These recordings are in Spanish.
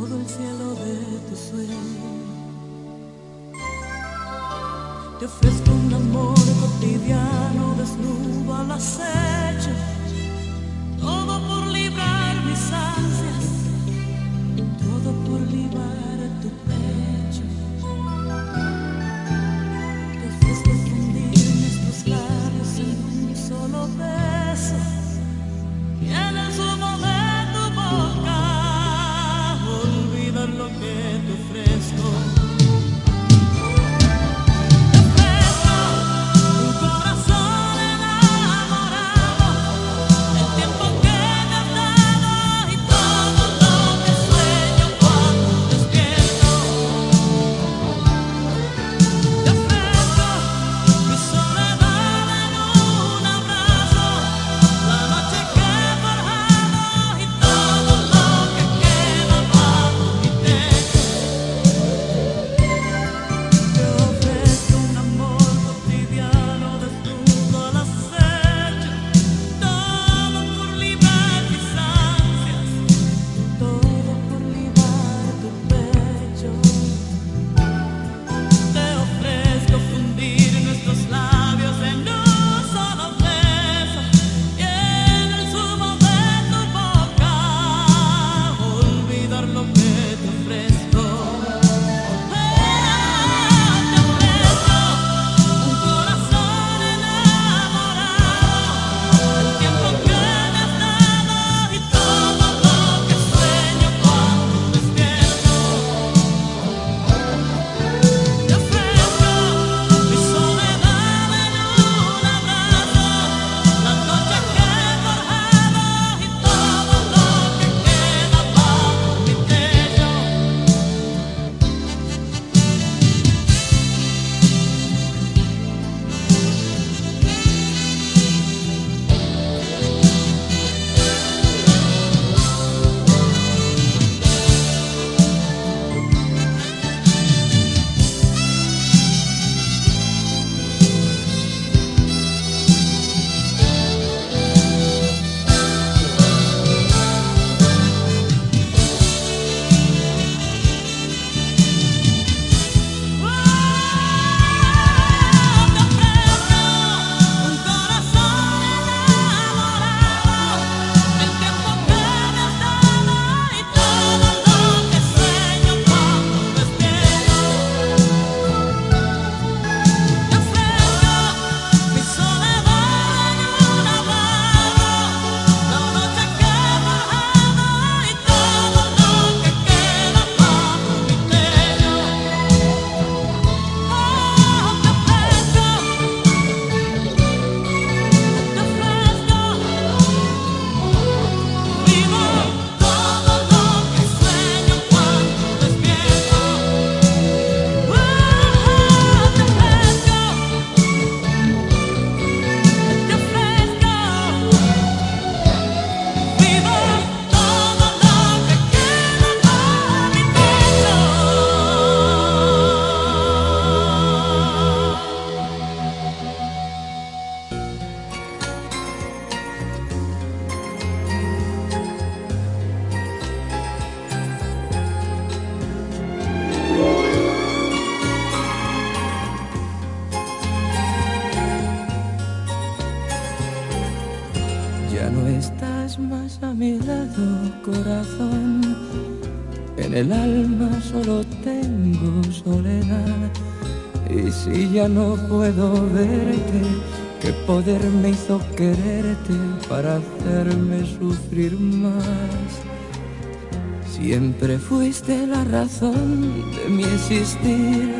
todo el cielo de tu sueño. Te ofrezco un amor cotidiano, desnudo al hacer. quererte para hacerme sufrir más. Siempre fuiste la razón de mi existir.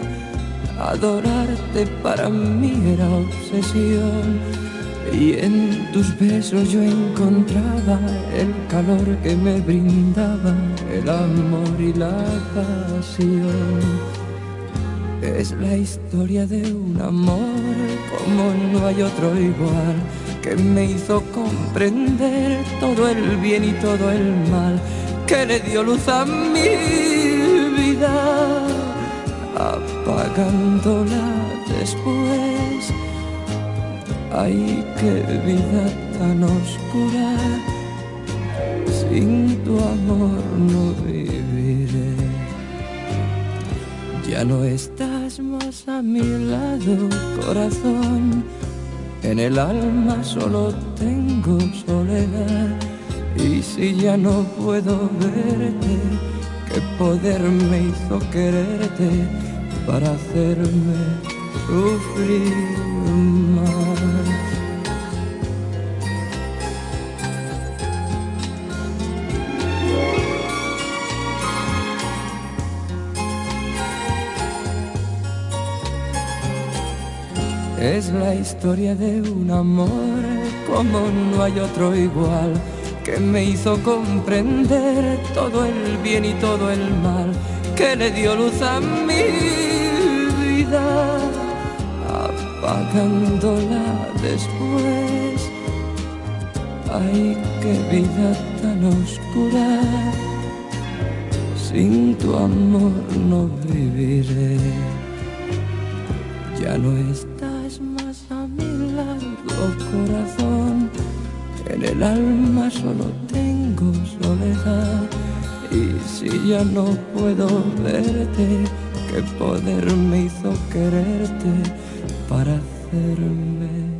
Adorarte para mí era obsesión. Y en tus besos yo encontraba el calor que me brindaba el amor y la pasión. Es la historia de un amor como no hay otro igual que me hizo comprender todo el bien y todo el mal, que le dio luz a mi vida, apagándola después. Ay, qué vida tan oscura, sin tu amor no viviré. Ya no estás más a mi lado, corazón en el alma solo tengo soledad. Y si ya no puedo verte, qué poder me hizo quererte para hacerme sufrir Es la historia de un amor como no hay otro igual, que me hizo comprender todo el bien y todo el mal, que le dio luz a mi vida, apagándola después. Ay, qué vida tan oscura, sin tu amor no viviré. Ya no está corazón, en el alma solo tengo soledad. Y si ya no puedo verte, qué poder me hizo quererte para hacerme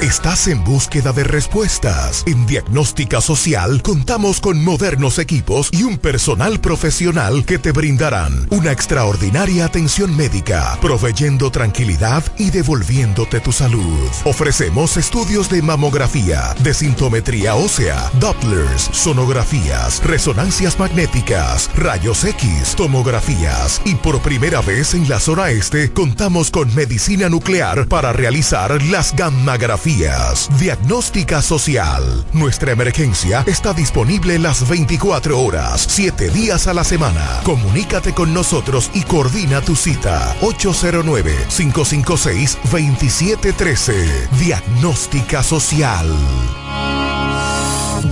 ¿Estás en búsqueda de respuestas? En Diagnóstica Social contamos con modernos equipos y un personal profesional que te brindarán una extraordinaria atención médica, proveyendo tranquilidad y devolviéndote tu salud. Ofrecemos estudios de mamografía, de sintometría ósea, Dopplers, sonografías, resonancias magnéticas, rayos X, tomografías y por primera vez en la zona este contamos con medicina nuclear para realizar las gamma Diagnóstica Social. Nuestra emergencia está disponible las 24 horas, 7 días a la semana. Comunícate con nosotros y coordina tu cita. 809-556-2713. Diagnóstica Social.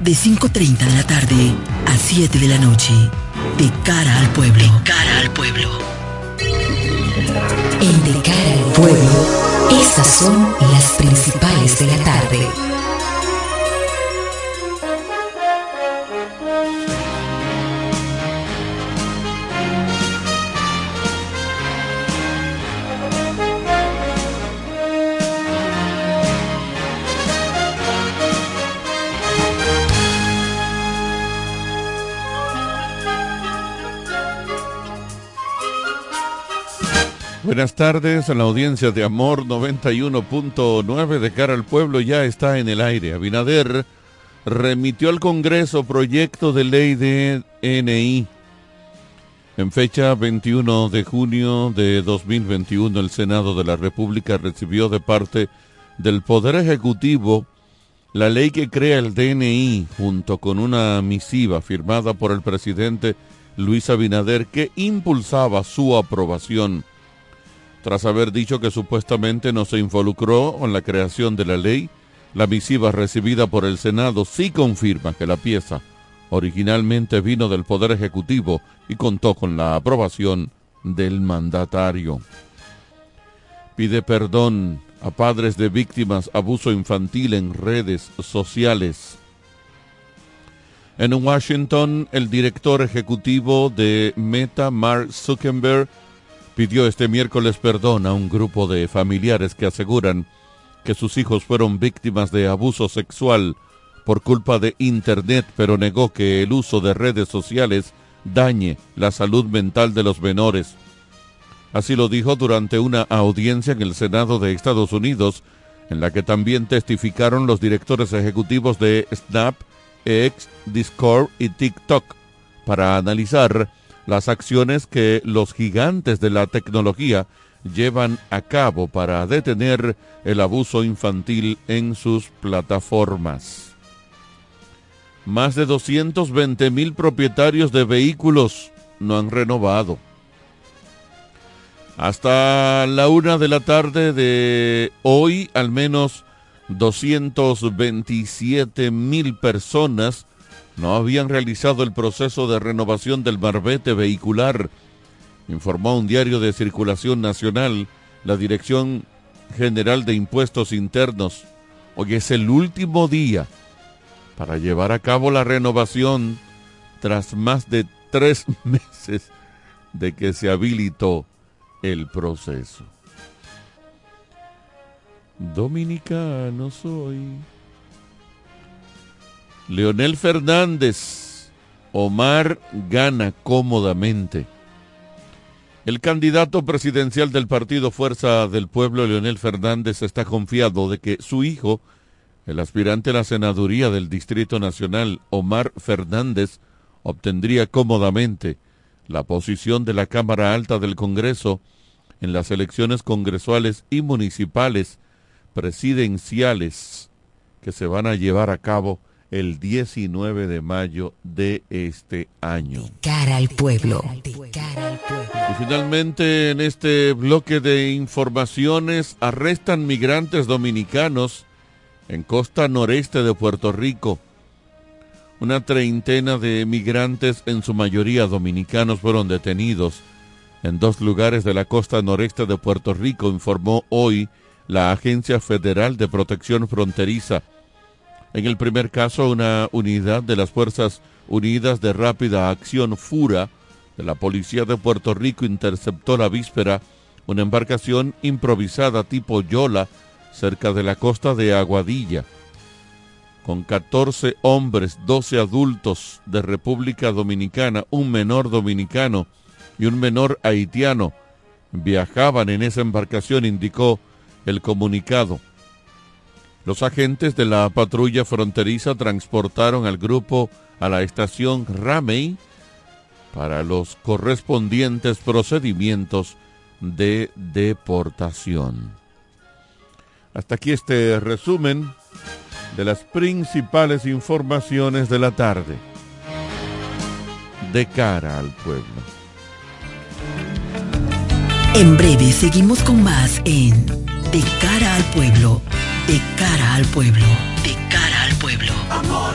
de 5.30 de la tarde a 7 de la noche. De cara al pueblo. De cara al pueblo. En De cara al pueblo, estas son las principales de la tarde. Buenas tardes, a la audiencia de Amor 91.9 de cara al pueblo ya está en el aire. Abinader remitió al Congreso proyecto de ley de NI. En fecha 21 de junio de 2021, el Senado de la República recibió de parte del Poder Ejecutivo La ley que crea el DNI, junto con una misiva firmada por el presidente Luis Abinader, que impulsaba su aprobación, tras haber dicho que supuestamente no se involucró con la creación de la ley, la misiva recibida por el Senado sí confirma que la pieza originalmente vino del Poder Ejecutivo y contó con la aprobación del mandatario. Pide perdón a padres de víctimas abuso infantil en redes sociales. En Washington, el director ejecutivo de Meta, Mark Zuckerberg, pidió este miércoles perdón a un grupo de familiares que aseguran que sus hijos fueron víctimas de abuso sexual por culpa de Internet, pero negó que el uso de redes sociales dañe la salud mental de los menores. Así lo dijo durante una audiencia en el Senado de Estados Unidos, en la que también testificaron los directores ejecutivos de Snap, X, Discord y TikTok para analizar las acciones que los gigantes de la tecnología llevan a cabo para detener el abuso infantil en sus plataformas. Más de 220 mil propietarios de vehículos no han renovado. Hasta la una de la tarde de hoy, al menos 227 mil personas no habían realizado el proceso de renovación del marbete vehicular, informó un diario de circulación nacional la Dirección General de Impuestos Internos. Hoy es el último día para llevar a cabo la renovación tras más de tres meses de que se habilitó el proceso. Dominicano soy. Leonel Fernández. Omar gana cómodamente. El candidato presidencial del partido Fuerza del Pueblo, Leonel Fernández, está confiado de que su hijo, el aspirante a la senaduría del Distrito Nacional, Omar Fernández, obtendría cómodamente la posición de la Cámara Alta del Congreso en las elecciones congresuales y municipales presidenciales que se van a llevar a cabo el 19 de mayo de este año. Cara al pueblo. Y finalmente en este bloque de informaciones arrestan migrantes dominicanos en costa noreste de Puerto Rico. Una treintena de migrantes, en su mayoría dominicanos, fueron detenidos en dos lugares de la costa noreste de Puerto Rico, informó hoy la Agencia Federal de Protección Fronteriza. En el primer caso, una unidad de las Fuerzas Unidas de Rápida Acción FURA de la Policía de Puerto Rico interceptó la víspera una embarcación improvisada tipo Yola cerca de la costa de Aguadilla con 14 hombres, 12 adultos de República Dominicana, un menor dominicano y un menor haitiano viajaban en esa embarcación, indicó el comunicado. Los agentes de la patrulla fronteriza transportaron al grupo a la estación Ramey para los correspondientes procedimientos de deportación. Hasta aquí este resumen de las principales informaciones de la tarde de cara al pueblo. En breve seguimos con más en De cara al pueblo, de cara al pueblo, de cara al pueblo. Amor,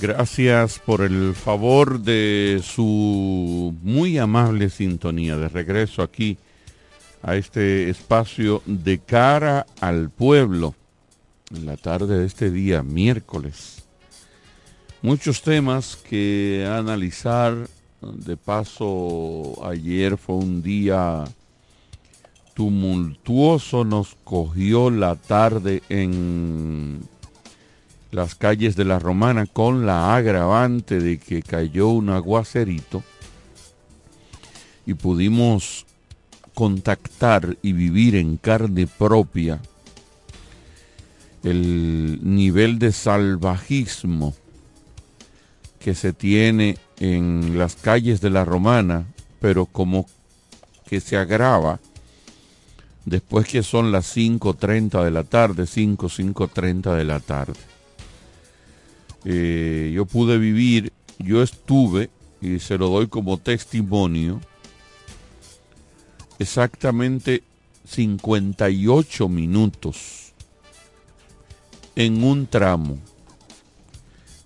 Gracias por el favor de su muy amable sintonía de regreso aquí a este espacio de cara al pueblo en la tarde de este día, miércoles. Muchos temas que analizar. De paso, ayer fue un día tumultuoso, nos cogió la tarde en las calles de la Romana con la agravante de que cayó un aguacerito y pudimos contactar y vivir en carne propia el nivel de salvajismo que se tiene en las calles de la Romana, pero como que se agrava después que son las 5.30 de la tarde, 5, 5.30 de la tarde. Eh, yo pude vivir, yo estuve, y se lo doy como testimonio, exactamente 58 minutos en un tramo,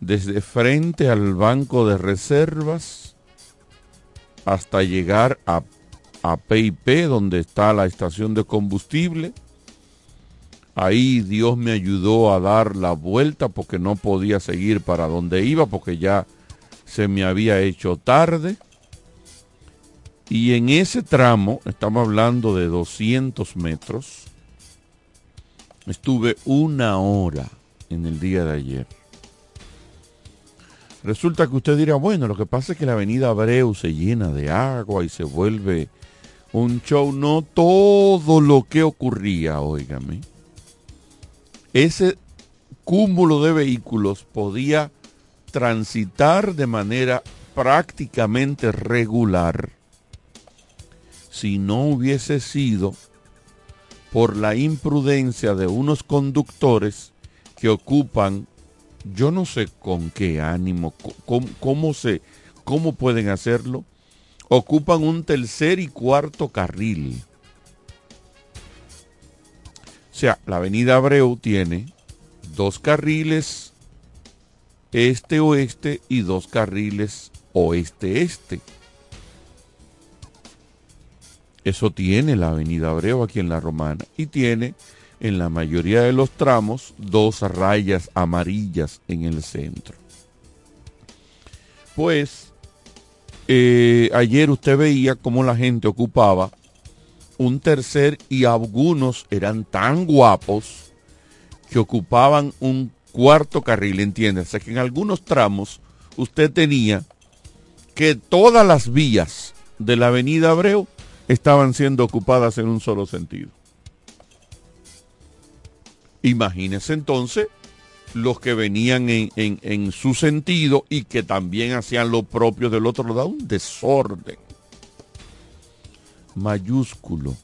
desde frente al banco de reservas hasta llegar a, a PIP, donde está la estación de combustible, Ahí Dios me ayudó a dar la vuelta porque no podía seguir para donde iba porque ya se me había hecho tarde. Y en ese tramo, estamos hablando de 200 metros, estuve una hora en el día de ayer. Resulta que usted dirá, bueno, lo que pasa es que la avenida Abreu se llena de agua y se vuelve un show. No todo lo que ocurría, óigame ese cúmulo de vehículos podía transitar de manera prácticamente regular si no hubiese sido por la imprudencia de unos conductores que ocupan, yo no sé con qué ánimo, cómo, cómo se, cómo pueden hacerlo, ocupan un tercer y cuarto carril. O sea, la avenida Abreu tiene dos carriles este-oeste y dos carriles oeste-este. Eso tiene la avenida Abreu aquí en la Romana y tiene en la mayoría de los tramos dos rayas amarillas en el centro. Pues eh, ayer usted veía cómo la gente ocupaba un tercer y algunos eran tan guapos que ocupaban un cuarto carril, ¿entiendes? O sea que en algunos tramos usted tenía que todas las vías de la avenida Abreu estaban siendo ocupadas en un solo sentido. Imagínense entonces los que venían en, en- en su sentido y que también hacían lo propio del otro lado, un desorden mayúsculo.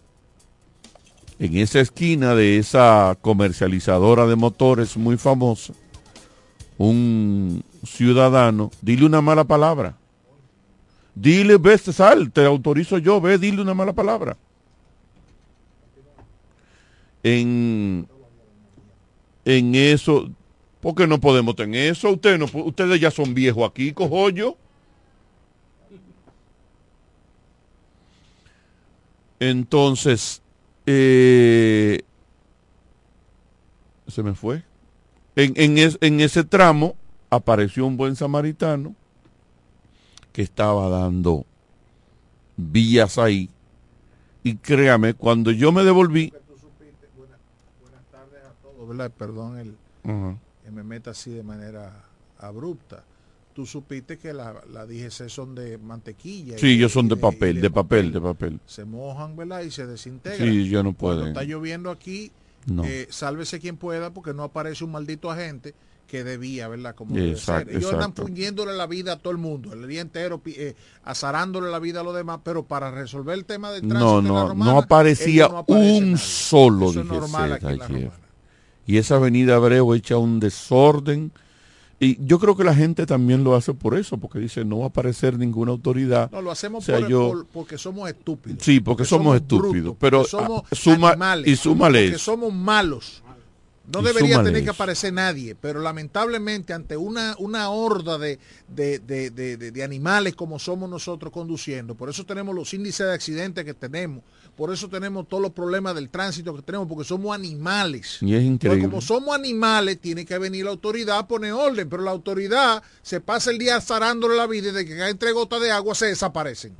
En esa esquina de esa comercializadora de motores muy famosa, un ciudadano, dile una mala palabra. Dile, ve, sal, te autorizo yo, ve, dile una mala palabra. En, en eso, ¿por qué no podemos tener eso? Ustedes, no, ustedes ya son viejos aquí, cojollo. Entonces, eh, se me fue. En, en es- en ese tramo apareció un buen samaritano que estaba dando vías ahí. Y créame, cuando yo me devolví, todo, ¿verdad? Perdón el, que me meta así de manera abrupta. Tú supiste que la, la DGC son de mantequilla. sí, ellos son de papel, de papel, de papel. Se mojan, ¿verdad? Y se desintegran. Sí, yo no Cuando puedo. está lloviendo aquí, No. eh, sálvese quien pueda porque no aparece un maldito agente que debía, ¿verdad? Como debe Exacto, ser. Ellos exacto. puñéndole la vida a todo el mundo, el día entero, eh, azarándole la vida a los demás, pero para resolver el tema del tránsito No, la no, Romana, no aparecía ellos no aparece un nadie. solo Eso es normal aquí DGC en la ayer. Romana. Y esa avenida Abreu echa un desorden. Y yo creo que la gente también lo hace por eso, porque dice no va a aparecer ninguna autoridad. No, lo hacemos O sea, por- yo- por- porque somos estúpidos. Sí, porque somos estúpidos, brutos, pero, porque somos ah, suma- animales, y súmale porque somos malos. No debería tener que aparecer nadie, pero lamentablemente ante una, una horda de- de- de- de animales como somos nosotros conduciendo, por eso tenemos los índices de accidentes que tenemos, por eso tenemos todos los problemas del tránsito que tenemos, porque somos animales. Y es Entonces, increíble. como somos animales, tiene que venir la autoridad a poner orden, pero la autoridad se pasa el día azarándole la vida y desde que caen tres gotas de agua se desaparecen.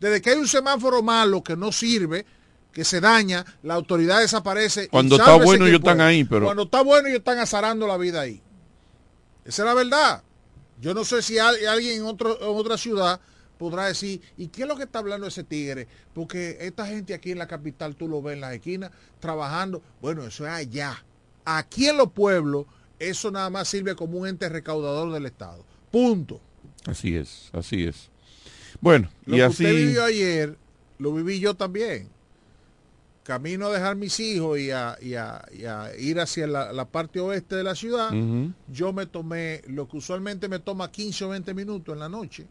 Desde que hay un semáforo malo que no sirve, que se daña, la autoridad desaparece. Cuando está bueno, ellos están ahí, pero- Cuando está bueno, ellos están azarando la vida ahí. Esa es la verdad. Yo no sé si hay alguien en, otro, en otra ciudad podrá decir, ¿y qué es lo que está hablando ese tigre? Porque esta gente aquí en la capital, tú lo ves en las esquinas, trabajando. Bueno, eso es allá. Aquí en los pueblos, eso nada más sirve como un ente recaudador del Estado. Punto. Así es, así es. Bueno, Lo y que así... usted vivió ayer, lo viví yo también. Camino a dejar mis hijos y a, y a- y a ir hacia la, la parte oeste de la ciudad, yo me tomé lo que usualmente me toma 15 o 20 minutos en la noche.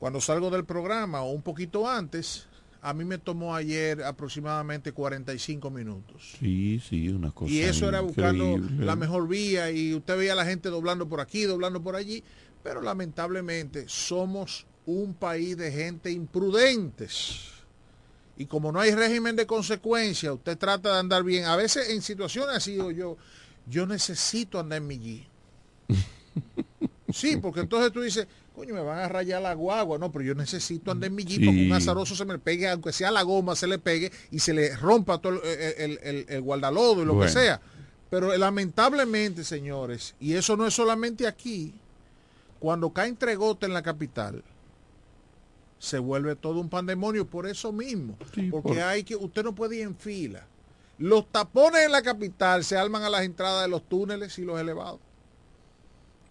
Cuando salgo del programa o un poquito antes, a mí me tomó ayer aproximadamente 45 minutos. Sí, sí, una cosa Y eso era buscando increíble. la mejor vía y usted veía a la gente doblando por aquí, doblando por allí, pero lamentablemente somos un país de gente imprudentes. Y como no hay régimen de consecuencia, usted trata de andar bien. A veces en situaciones así digo yo, yo necesito andar en mi G. Sí, porque entonces tú dices, coño, me van a rayar la guagua. No, pero yo necesito andar en mi porque Sí. un azaroso se me pegue, aunque sea la goma, se le pegue y se le rompa todo el, el- el- el guardalodo y lo Bueno. que sea. Pero lamentablemente, señores, y eso no es solamente aquí, cuando caen tres gotas en la capital, se vuelve todo un pandemonio por eso mismo. Sí, porque por- hay que, usted no puede ir en fila. Los tapones en la capital se arman a las entradas de los túneles y los elevados.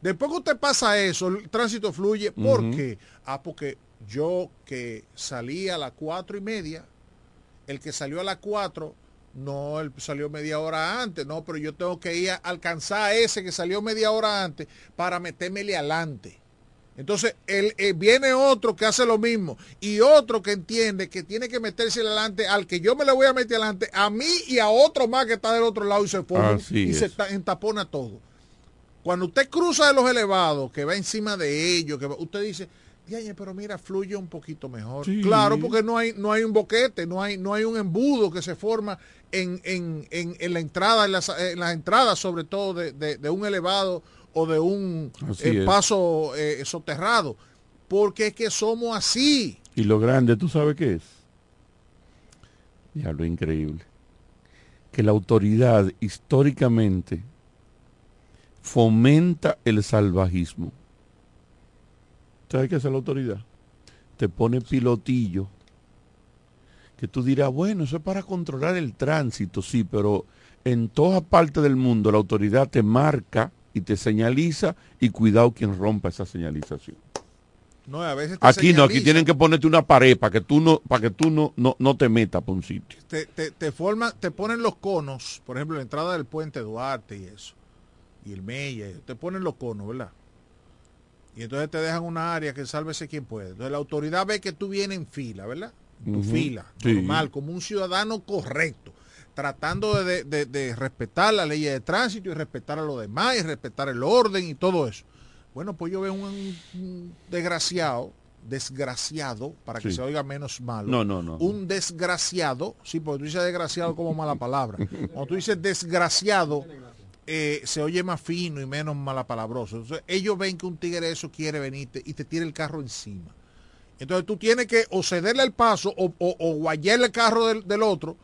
Después que usted pasa eso, el tránsito fluye. ¿Por qué? Ah, porque yo que salí a las cuatro y media, el que salió a las cuatro No, él salió media hora antes, no, pero yo tengo que ir a alcanzar a ese que salió media hora antes para metérmele adelante. Entonces, él, eh, viene otro que hace lo mismo y otro que entiende que tiene que meterse adelante al que yo me le voy a meter adelante, a mí y a otro más que está del otro lado y se pone y se entapona todo. Cuando usted cruza de los elevados, que va encima de ellos, que usted dice, pero mira, fluye un poquito mejor. Claro, porque no hay, no hay un boquete, no hay, no hay un embudo que se forma en, en, en, la entrada, en las, en las entradas sobre todo de, de un elevado o de un eh, paso eh, soterrado, porque es que somos así. Y lo grande, ¿tú sabes qué es? Ya lo increíble. Que la autoridad históricamente fomenta el salvajismo. ¿Sabes qué es la autoridad? Te pone pilotillo. Que tú dirás, bueno, eso es para controlar el tránsito, sí, pero en toda parte del mundo la autoridad te marca y te señaliza y cuidado quien rompa esa señalización. No, a veces aquí no, aquí tienen que ponerte una pared para que tú no, para que tú no, no, te metas por un sitio. Te, te, forma, te ponen los conos, por ejemplo, la entrada del puente Duarte y eso, y el Mella, te ponen los conos, ¿verdad? Y entonces te dejan una área que sálvese quien puede. Entonces la autoridad ve que tú vienes en fila, ¿verdad? tu fila, normal, como un ciudadano correcto tratando de, respetar la ley de tránsito y respetar a los demás y respetar el orden y todo eso. Bueno, pues yo veo un, desgraciado, desgraciado, para que se oiga menos malo. No, no, no. Un desgraciado, sí, porque tú dices desgraciado como mala palabra. Cuando tú dices desgraciado, eh, se oye más fino y menos malapalabroso. Entonces, ellos ven que un tigre eso quiere venirte y te tira el carro encima. Entonces tú tienes que o cederle el paso o, o, guayarle el carro del otro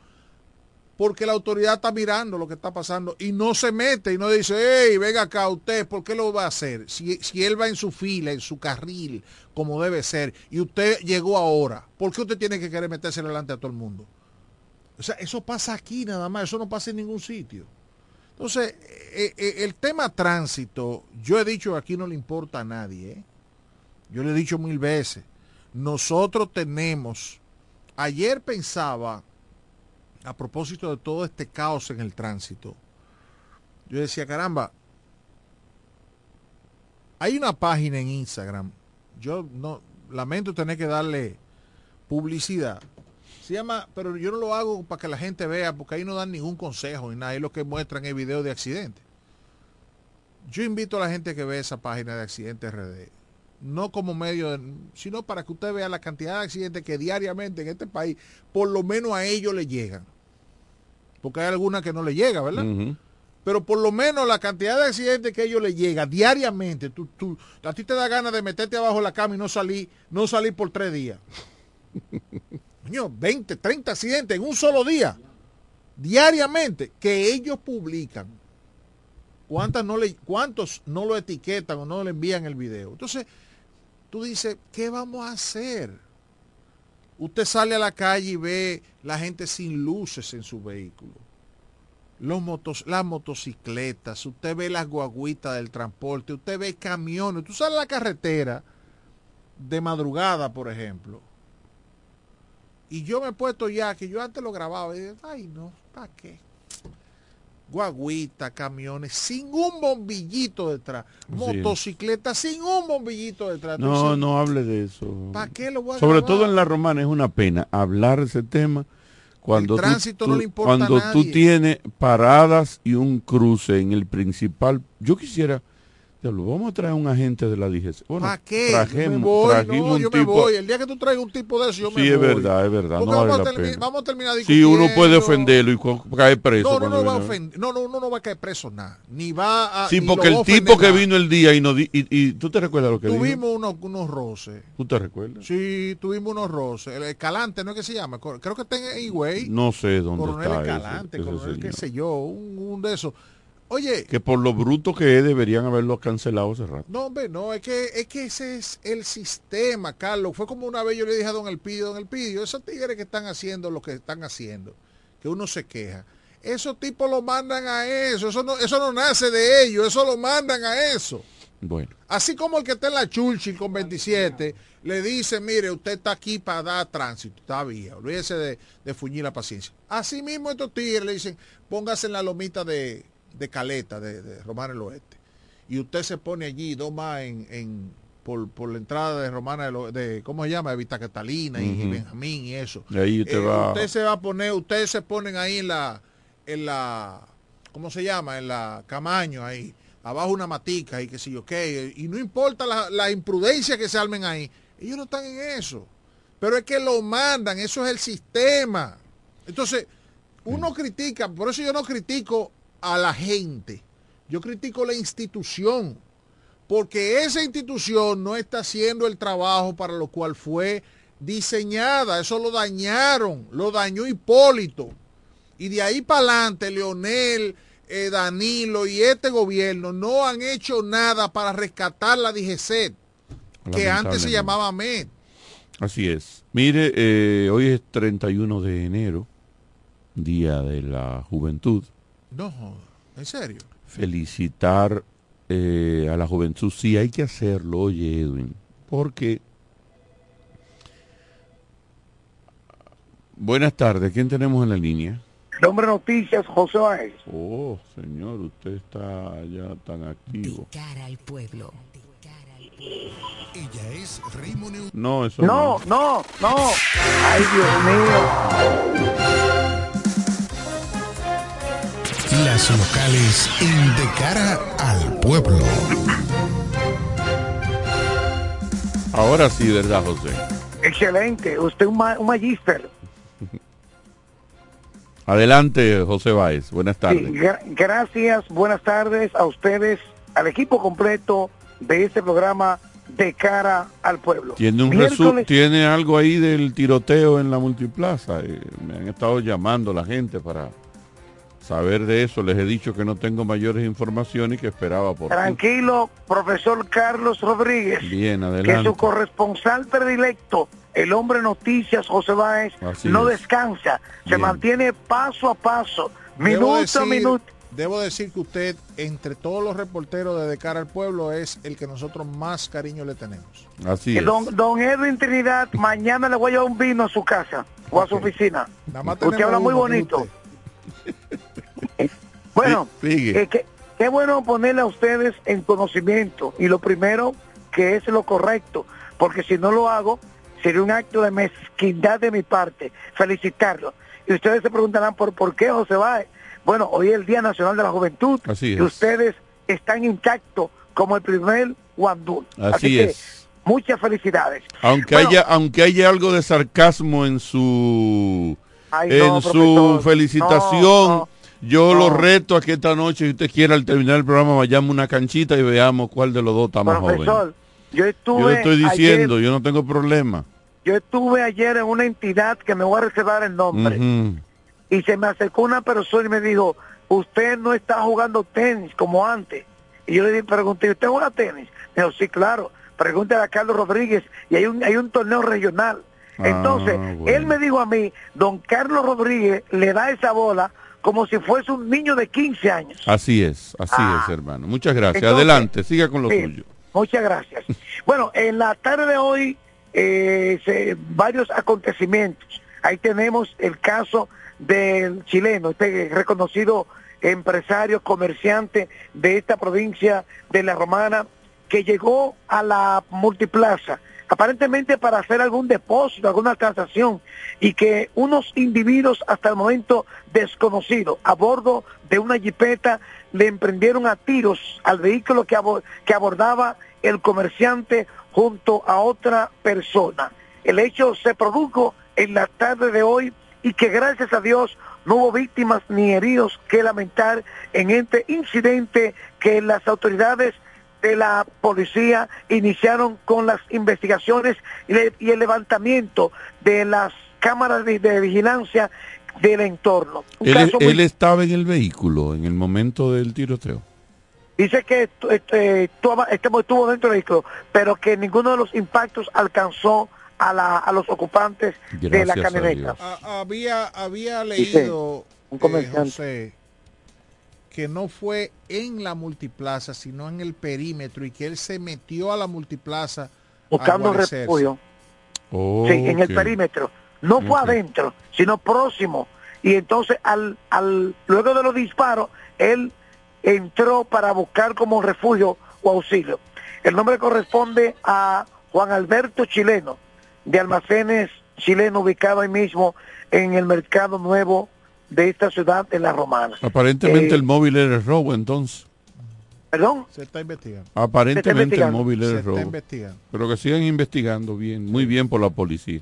porque la autoridad está mirando lo que está pasando y no se mete y no dice, hey, venga acá usted, ¿por qué lo va a hacer? Si, si él va en su fila, en su carril, como debe ser, y usted llegó ahora, ¿por qué usted tiene que querer meterse delante a todo el mundo? O sea, eso pasa aquí nada más, eso no pasa en ningún sitio. Entonces, eh, eh, el tema tránsito, yo he dicho aquí no le importa a nadie, ¿eh? yo le he dicho mil veces, nosotros tenemos, ayer pensaba, a propósito de todo este caos en el tránsito, yo decía, caramba, hay una página en Instagram, yo no lamento tener que darle publicidad. Se llama, pero yo no lo hago para que la gente vea, porque ahí no dan ningún consejo ni nada, ahí lo que muestran es video de accidentes. Yo invito a la gente que ve esa página de accidentes RD, no como medio, sino para que usted vea la cantidad de accidentes que diariamente en este país, por lo menos a ellos le llegan porque hay alguna que no le llega, ¿verdad? Pero por lo menos la cantidad de accidentes que ellos le llega diariamente, tú, tú, a ti te da ganas de meterte abajo de la cama y no salir, no salir por tres días. Coño, 20, 30 accidentes en un solo día, diariamente, que ellos publican. ¿Cuántas no le, ¿Cuántos no lo etiquetan o no le envían el video? Entonces, tú dices, ¿qué vamos a hacer? Usted sale a la calle y ve la gente sin luces en su vehículo. Los motos, las motocicletas, usted ve las guaguitas del transporte, usted ve camiones, tú sales a la carretera de madrugada, por ejemplo. Y yo me he puesto ya, que yo antes lo grababa, y dije, ay no, ¿para qué? guaguita, camiones, sin un bombillito detrás, motocicletas sin un bombillito detrás. No, no hable de eso. ¿Para qué lo voy a Sobre todo en la romana es una pena hablar de ese tema cuando, tú, cuando tú tienes paradas y un cruce en el principal. Yo quisiera vamos a traer un agente de la DGC. ¿Para qué? Me voy, no, yo me voy. El día que tú traigas un tipo de eso, yo me sí, voy. Sí, es verdad, es verdad. No vamos, vale a pena. vamos, a terminar discutiendo. Sí, uno puede ofenderlo y caer preso. No, no, no, va a ofender. no, no, uno no va a caer preso nada. Ni va a... Sí, porque el tipo que vino el día y, no y, y, tú te recuerdas lo que Tuvimos unos, unos roces. ¿Tú te recuerdas? Sí, tuvimos unos roces. El Escalante, ¿no es que se llama? Creo que está en Higüey. No sé dónde Coronel está Escalante, ese, Coronel qué sé yo, un, un de esos Oye. Que por lo bruto que es deberían haberlo cancelado hace rato. No, hombre, no, es que, es que ese es el sistema, Carlos. Fue como una vez yo le dije a Don Elpidio, Don Elpidio, esos tigres que están haciendo lo que están haciendo, que uno se queja. Esos tipos lo mandan a eso, eso no, eso no nace de ellos, eso lo mandan a eso. Bueno. Así como el que está en la Churchill con 27, le dice, mire, usted está aquí para dar tránsito, está vía, olvídese de, de fuñir la paciencia. Así mismo estos tigres le dicen, póngase en la lomita de, de Caleta, de, de Romana del Oeste. Y usted se pone allí, dos más en, en- por, por la entrada de Romana Oeste, de, ¿cómo se llama? De Vista Catalina y Ujú. Benjamín y eso. Y ahí usted Eh, va- Usted se va a poner, ustedes se ponen ahí en la, en la, ¿cómo se llama? En la Camaño ahí, abajo una matica y qué sé yo qué, y no importa la, la imprudencia que se armen ahí, ellos no están en eso. Pero es que lo mandan, eso es el sistema. Entonces, uno critica, por eso yo no critico a la gente, yo critico la institución, porque esa institución no está haciendo el trabajo para lo cual fue diseñada, eso lo dañaron, lo dañó Hipólito. Y de ahí para adelante, Leonel, eh, Danilo y este gobierno no han hecho nada para rescatar la DGCET, que antes se llamaba MED. Así es. Mire, eh, hoy es 31 de enero, Día de la Juventud. No, joda, en serio. Felicitar eh, a la juventud, sí hay que hacerlo, oye Edwin, porque... Buenas tardes, ¿quién tenemos en la línea? Nombre Noticias, José Báez. Oh, señor, usted está ya tan activo. Cara al pueblo. Ella es Raymond No, eso No, no, no. Ay, Dios mío. Las locales en De Cara al Pueblo. Ahora sí, ¿verdad, José? Excelente. Usted un, ma- un magíster. Adelante, José Báez. Buenas Sí, tardes. gra- gracias, buenas tardes a ustedes, al equipo completo de este programa de cara al pueblo. Tiene un Miércoles- tiene algo ahí del tiroteo en la multiplaza. eh, me han estado llamando la gente para saber de eso. Les he dicho que no tengo mayores informaciones y que esperaba por ti. Tranquilo, profesor Carlos Rodríguez, Bien, que adelante. su corresponsal predilecto, el hombre noticias José Báez, Así no es. descansa, se Bien. mantiene paso a paso, minuto a minuto. Debo decir que usted, entre todos los reporteros de De Cara al Pueblo, es el que nosotros más cariño le tenemos. Así Eh, es. Don, don Edwin Trinidad, mañana le voy a llevar un vino a su casa o a su oficina. Nada más Usted habla muy uno, que bonito. Bueno, Sí, eh, qué, qué bueno ponerle a ustedes en conocimiento y lo primero que es lo correcto, porque si no lo hago sería un acto de mezquindad de mi parte, felicitarlo. Y ustedes se preguntarán por por qué José Báez. Bueno, hoy es el Día Nacional de la Juventud Así y es. ustedes están intactos como el primer Guandul. Así que es. muchas felicidades. Aunque Bueno, haya, aunque haya algo de sarcasmo en su Ay, en no, su felicitación, No, no, yo lo reto a que esta noche, si usted quiere, al terminar el programa, vayamos a una canchita y veamos cuál de los dos está más joven. yo estuve Yo le estoy ayer- diciendo, yo no tengo problema. Yo estuve ayer en una entidad que me voy a reservar el nombre y se me acercó una persona y me dijo, usted no está jugando tenis como antes. Y yo le pregunté, ¿usted juega tenis? Me dijo, sí, claro. Pregúntale a Carlos Rodríguez y hay un, hay un torneo regional. Ah, Entonces, bueno. él me dijo a mí, don Carlos Rodríguez le da esa bola como si fuese un niño de 15 años. Así es, así Ah. es, hermano. Muchas gracias. Entonces, Adelante, siga con lo Sí, suyo. Muchas gracias. Bueno, en la tarde de hoy, eh, se- varios acontecimientos. Ahí tenemos el caso del chileno, este reconocido empresario, comerciante de esta provincia de La Romana, que llegó a la multiplaza, aparentemente para hacer algún depósito, alguna transacción, y que unos individuos hasta el momento desconocidos, a bordo de una jipeta, le emprendieron a tiros al vehículo que, que abordaba el comerciante junto a otra persona. El hecho se produjo en la tarde de hoy y que gracias a Dios no hubo víctimas ni heridos que lamentar en este incidente que las autoridades de la policía iniciaron con las investigaciones y, le- y el levantamiento de las cámaras de, de vigilancia del entorno. Un Él, caso muy- él estaba en el vehículo en el momento del tiroteo. Dice que este, estuvo, dentro del vehículo, pero que ninguno de los impactos alcanzó a, la- a los ocupantes de la camioneta. Dios. A- había, había Dice, leído, un eh, comerciante. José, que no fue en la multiplaza, sino en el perímetro y que él se metió a la multiplaza buscando refugio. sí, en el perímetro. No fue adentro, sino próximo. Y entonces al, al luego de los disparos, él entró para buscar como refugio o auxilio. El nombre corresponde a Juan Alberto Chileno, de almacenes chileno ubicado ahí mismo en el mercado nuevo de esta ciudad de La Romana. Aparentemente eh, el móvil era el robo entonces. ¿Perdón? Se está investigando. Aparentemente el móvil era el robo. Está investigando. Pero que sigan investigando bien, muy bien por la policía.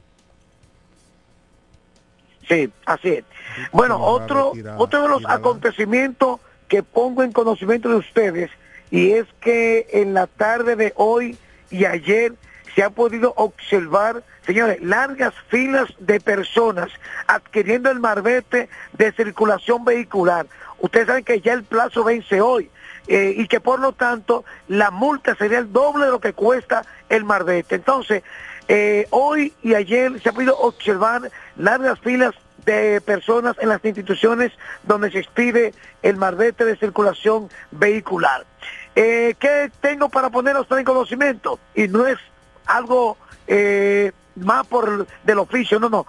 Sí, así es. Bueno, otro, otro de los acontecimientos que pongo en conocimiento de ustedes y es que en la tarde de hoy y ayer se ha podido observar, señores, largas filas de personas adquiriendo el marbete de circulación vehicular. Ustedes saben que ya el plazo vence hoy eh, y que por lo tanto la multa sería el doble de lo que cuesta el marbete. Entonces, eh, hoy y ayer se ha podido observar largas filas de personas en las instituciones donde se expide el marbete de circulación vehicular. Eh, ¿Qué tengo para ponerlos en conocimiento? Y no es algo eh, más por del oficio, no, no.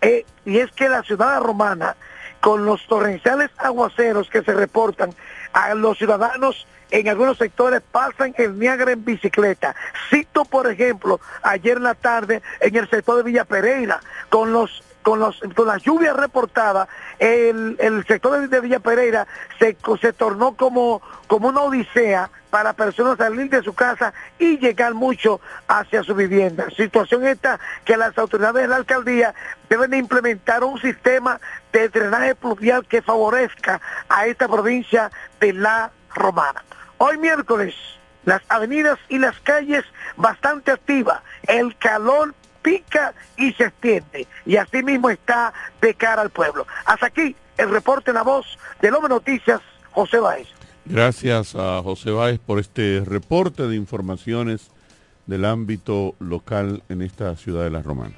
Eh, y es que la ciudad romana, con los torrenciales aguaceros que se reportan, a los ciudadanos en algunos sectores pasan el Niágara en bicicleta. Cito, por ejemplo, ayer en la tarde en el sector de Villa Pereira, con los con, los, con las lluvias reportadas, el, el sector de, Villa Pereira se, se tornó como, como una odisea para personas salir de su casa y llegar mucho hacia su vivienda. Situación esta que las autoridades de la alcaldía deben de implementar un sistema de drenaje pluvial que favorezca a esta provincia de La Romana. Hoy miércoles, las avenidas y las calles bastante activas, el calor pica y se extiende. Y así mismo está de cara al pueblo. Hasta aquí el reporte en la voz de Lome Noticias, José Báez. Gracias a José Báez por este reporte de informaciones del ámbito local en esta ciudad de La Romana.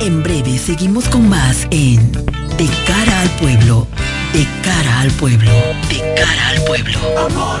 En breve seguimos con más en De cara al pueblo, de cara al pueblo, de cara al pueblo. Amor,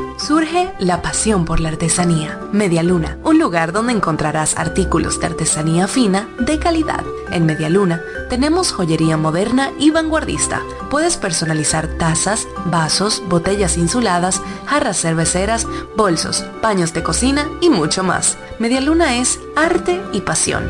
surge la pasión por la artesanía. Media Luna, un lugar donde encontrarás artículos de artesanía fina de calidad. En Media Luna tenemos joyería moderna y vanguardista. Puedes personalizar tazas, vasos, botellas insuladas, jarras cerveceras, bolsos, paños de cocina y mucho más. Medialuna es arte y pasión.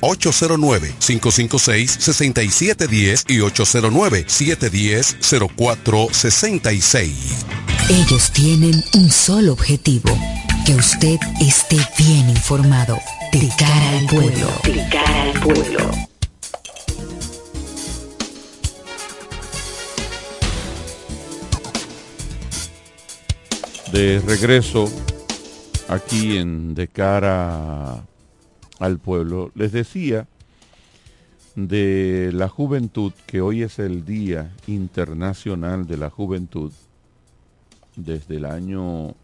809-556-6710 y 809-710-0466. Ellos tienen un solo objetivo, que usted esté bien informado. De cara al pueblo. De cara al pueblo. De regreso aquí en De cara al pueblo. Les decía de la juventud, que hoy es el Día Internacional de la Juventud, desde el año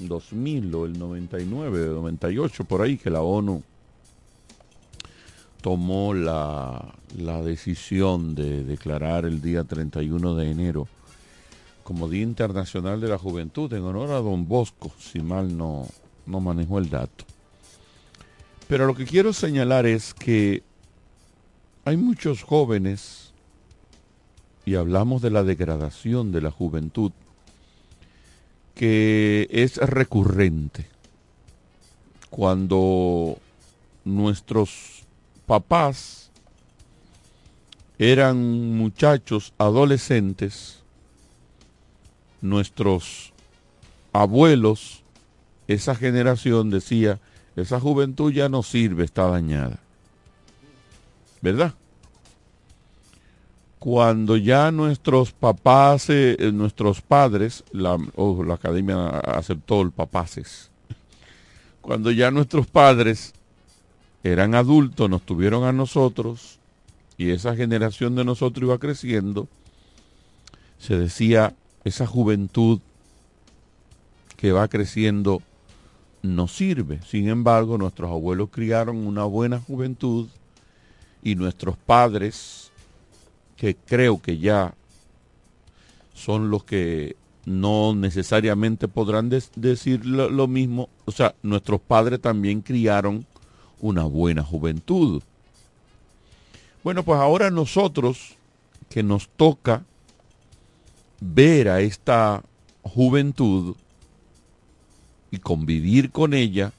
2000 o el 99, 98, por ahí, que la ONU tomó la, la decisión de declarar el día 31 de enero como Día Internacional de la Juventud en honor a Don Bosco, si mal no, no manejó el dato. Pero lo que quiero señalar es que hay muchos jóvenes, y hablamos de la degradación de la juventud, que es recurrente. Cuando nuestros papás eran muchachos adolescentes, nuestros abuelos, esa generación decía, esa juventud ya no sirve, está dañada. ¿Verdad? Cuando ya nuestros papás, eh, nuestros padres, la, oh, la academia aceptó el papaces, cuando ya nuestros padres eran adultos, nos tuvieron a nosotros, y esa generación de nosotros iba creciendo, se decía, esa juventud que va creciendo no sirve. Sin embargo, nuestros abuelos criaron una buena juventud y nuestros padres, que creo que ya son los que no necesariamente podrán decir lo, mismo, o sea, nuestros padres también criaron una buena juventud. Bueno, pues ahora nosotros que nos toca ver a esta juventud, y convivir con ella,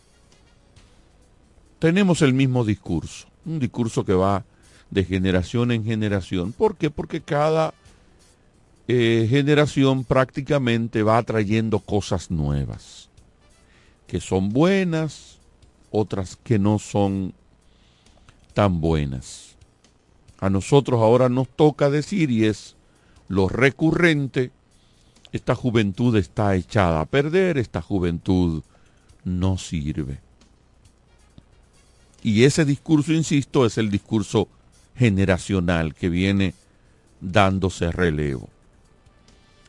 tenemos el mismo discurso, un discurso que va de generación en generación. ¿Por qué? Porque cada eh, generación prácticamente va trayendo cosas nuevas, que son buenas, otras que no son tan buenas. A nosotros ahora nos toca decir, y es lo recurrente, esta juventud está echada a perder, esta juventud no sirve. Y ese discurso, insisto, es el discurso generacional que viene dándose relevo.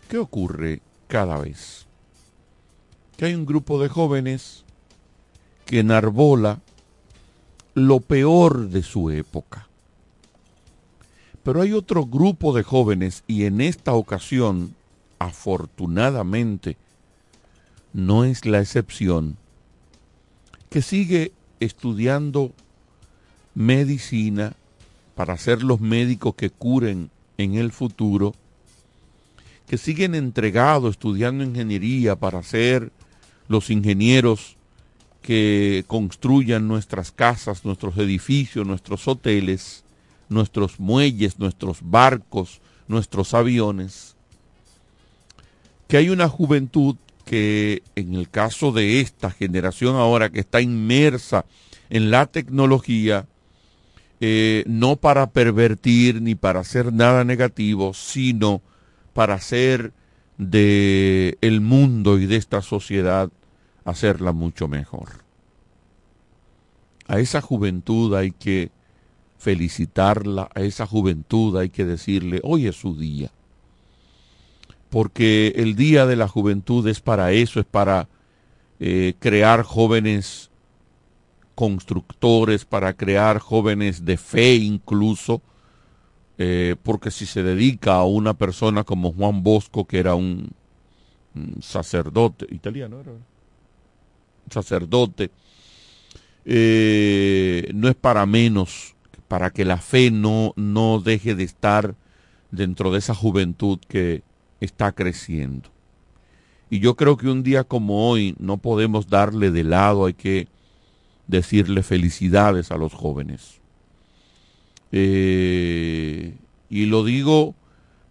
¿Qué ocurre cada vez? Que hay un grupo de jóvenes que enarbola lo peor de su época. Pero hay otro grupo de jóvenes, y en esta ocasión afortunadamente no es la excepción, que sigue estudiando medicina para ser los médicos que curen en el futuro, que siguen entregados estudiando ingeniería para ser los ingenieros que construyan nuestras casas, nuestros edificios, nuestros hoteles, nuestros muelles, nuestros barcos, nuestros aviones, que hay una juventud que en el caso de esta generación ahora que está inmersa en la tecnología, eh, no para pervertir ni para hacer nada negativo, sino para hacer de el mundo y de esta sociedad hacerla mucho mejor. A esa juventud hay que felicitarla, a esa juventud hay que decirle, hoy es su día. Porque el día de la juventud es para eso, es para eh, crear jóvenes constructores, para crear jóvenes de fe incluso, eh, porque si se dedica a una persona como Juan Bosco, que era un, sacerdote, italiano sacerdote, eh, no es para menos, para que la fe no, no deje de estar dentro de esa juventud que está creciendo. Y yo creo que un día como hoy no podemos darle de lado, hay que decirle felicidades a los jóvenes. Eh, y lo digo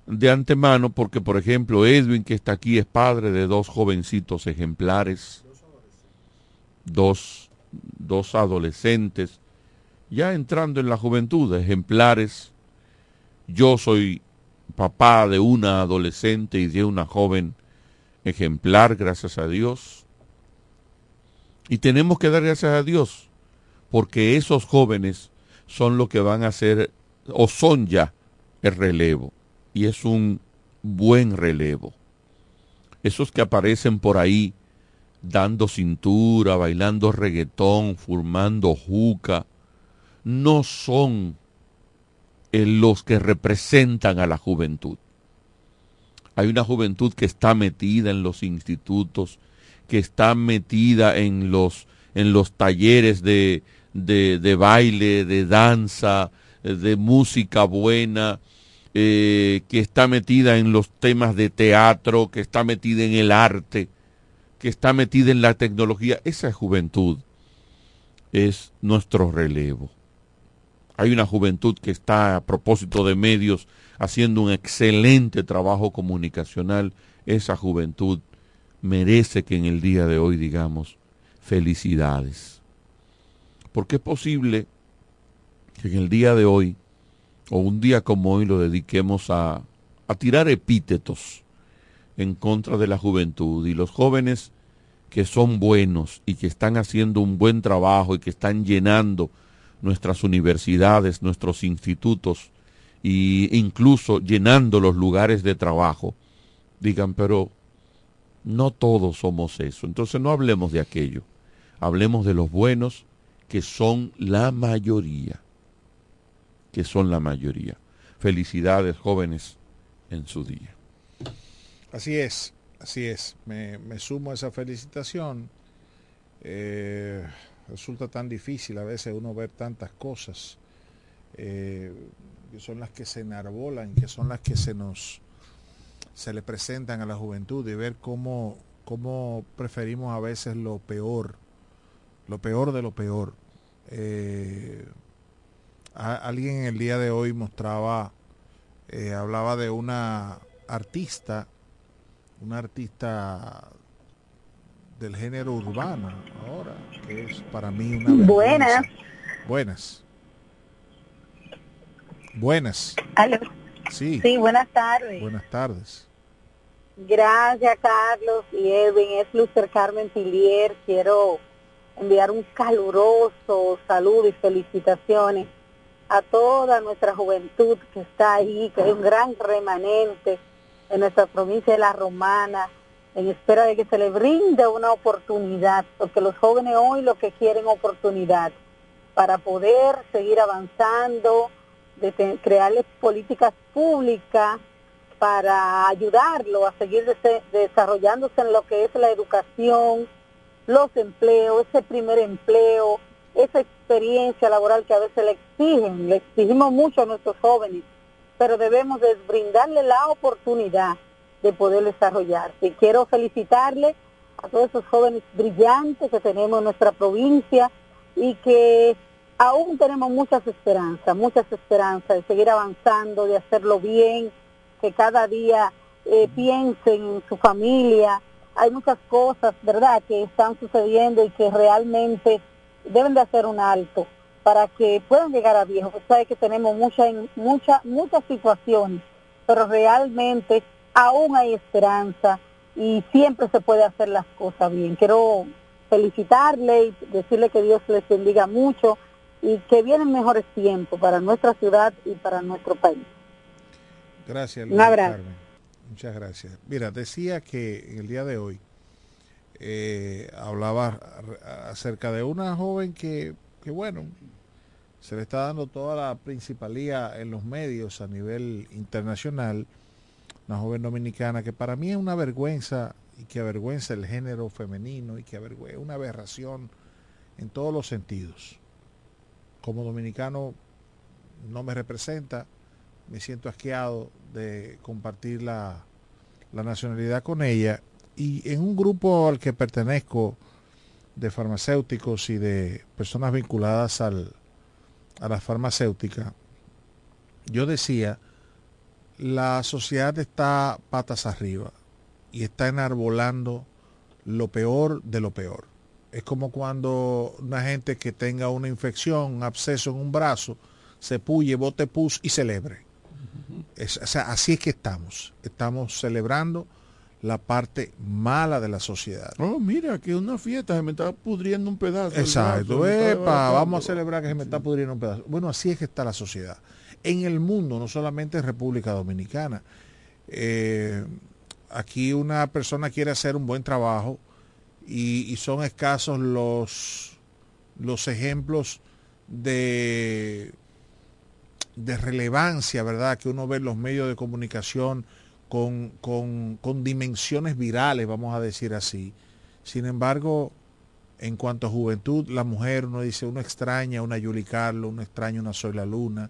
de antemano porque, por ejemplo, Edwin, que está aquí, es padre de dos jovencitos ejemplares, dos, dos adolescentes, ya entrando en la juventud, ejemplares. Yo soy papá de una adolescente y de una joven ejemplar, gracias a Dios. Y tenemos que dar gracias a Dios, porque esos jóvenes son los que van a ser, o son ya, el relevo. Y es un buen relevo. Esos que aparecen por ahí dando cintura, bailando reggaetón, formando juca, no son los que representan a la juventud. Hay una juventud que está metida en los institutos, que está metida en los, en los talleres de, de, de baile, de danza, de música buena, eh, que está metida en los temas de teatro, que está metida en el arte, que está metida en la tecnología. Esa juventud es nuestro relevo. Hay una juventud que está a propósito de medios haciendo un excelente trabajo comunicacional. Esa juventud merece que en el día de hoy digamos felicidades. Porque es posible que en el día de hoy, o un día como hoy, lo dediquemos a, a tirar epítetos en contra de la juventud y los jóvenes que son buenos y que están haciendo un buen trabajo y que están llenando nuestras universidades, nuestros institutos e incluso llenando los lugares de trabajo, digan, pero no todos somos eso. Entonces no hablemos de aquello. Hablemos de los buenos que son la mayoría. Que son la mayoría. Felicidades jóvenes en su día. Así es, así es. Me, sumo a esa felicitación. Eh, resulta tan difícil a veces uno ver tantas cosas eh, que son las que se enarbolan, que son las que se nos se le presentan a la juventud y ver cómo, cómo preferimos a veces lo peor, lo peor de lo peor. Eh, alguien en el día de hoy mostraba, eh, hablaba de una artista, una artista del género urbano ahora, que es para mí una... Buenas. Buenas. Buenas. Sí. Sí, buenas tardes. Buenas tardes. Gracias, Carlos y Edwin. Es Lucer Carmen Pilier. Quiero enviar un caluroso saludo y felicitaciones a toda nuestra juventud que está ahí, que es un gran remanente en nuestra provincia de La Romana, en espera de que se le brinde una oportunidad, porque los jóvenes hoy lo que quieren oportunidad para poder seguir avanzando, crearles políticas públicas para ayudarlo a seguir desarrollándose en lo que es la educación, los empleos, ese primer empleo, esa experiencia laboral que a veces le exigen, le exigimos mucho a nuestros jóvenes, pero debemos de brindarle la oportunidad de poder desarrollarse. Quiero felicitarle a todos esos jóvenes brillantes que tenemos en nuestra provincia y que aún tenemos muchas esperanzas, muchas esperanzas de seguir avanzando, de hacerlo bien, que cada día eh, piensen en su familia. Hay muchas cosas, ¿verdad?, que están sucediendo y que realmente deben de hacer un alto para que puedan llegar a viejos. Sabe que tenemos muchas, muchas, muchas situaciones, pero realmente aún hay esperanza y siempre se puede hacer las cosas bien. Quiero felicitarle y decirle que Dios les bendiga mucho y que vienen mejores tiempos para nuestra ciudad y para nuestro país. Gracias. Un abrazo. Carmen. Muchas gracias. Mira, decía que en el día de hoy eh, hablaba acerca de una joven que, que, bueno, se le está dando toda la principalía en los medios a nivel internacional, una joven dominicana que para mí es una vergüenza y que avergüenza el género femenino y que avergüenza una aberración en todos los sentidos. Como dominicano no me representa, me siento asqueado de compartir la, la nacionalidad con ella y en un grupo al que pertenezco de farmacéuticos y de personas vinculadas al, a la farmacéutica, yo decía, la sociedad está patas arriba y está enarbolando lo peor de lo peor. Es como cuando una gente que tenga una infección, un absceso en un brazo, se puye, bote pus y celebre. Es, o sea, así es que estamos. Estamos celebrando la parte mala de la sociedad. Oh, mira, que una fiesta se me está pudriendo un pedazo. Exacto. Epa, vamos a celebrar que se me está pudriendo un pedazo. Bueno, así es que está la sociedad. En el mundo, no solamente en República Dominicana. Eh, aquí una persona quiere hacer un buen trabajo y, son escasos los, los ejemplos de, de relevancia, ¿verdad? Que uno ve en los medios de comunicación con, con, con, dimensiones virales, vamos a decir así. Sin embargo, en cuanto a juventud, la mujer, uno dice, uno extraña una Yuli Carlos, uno extraña una Soy la Luna,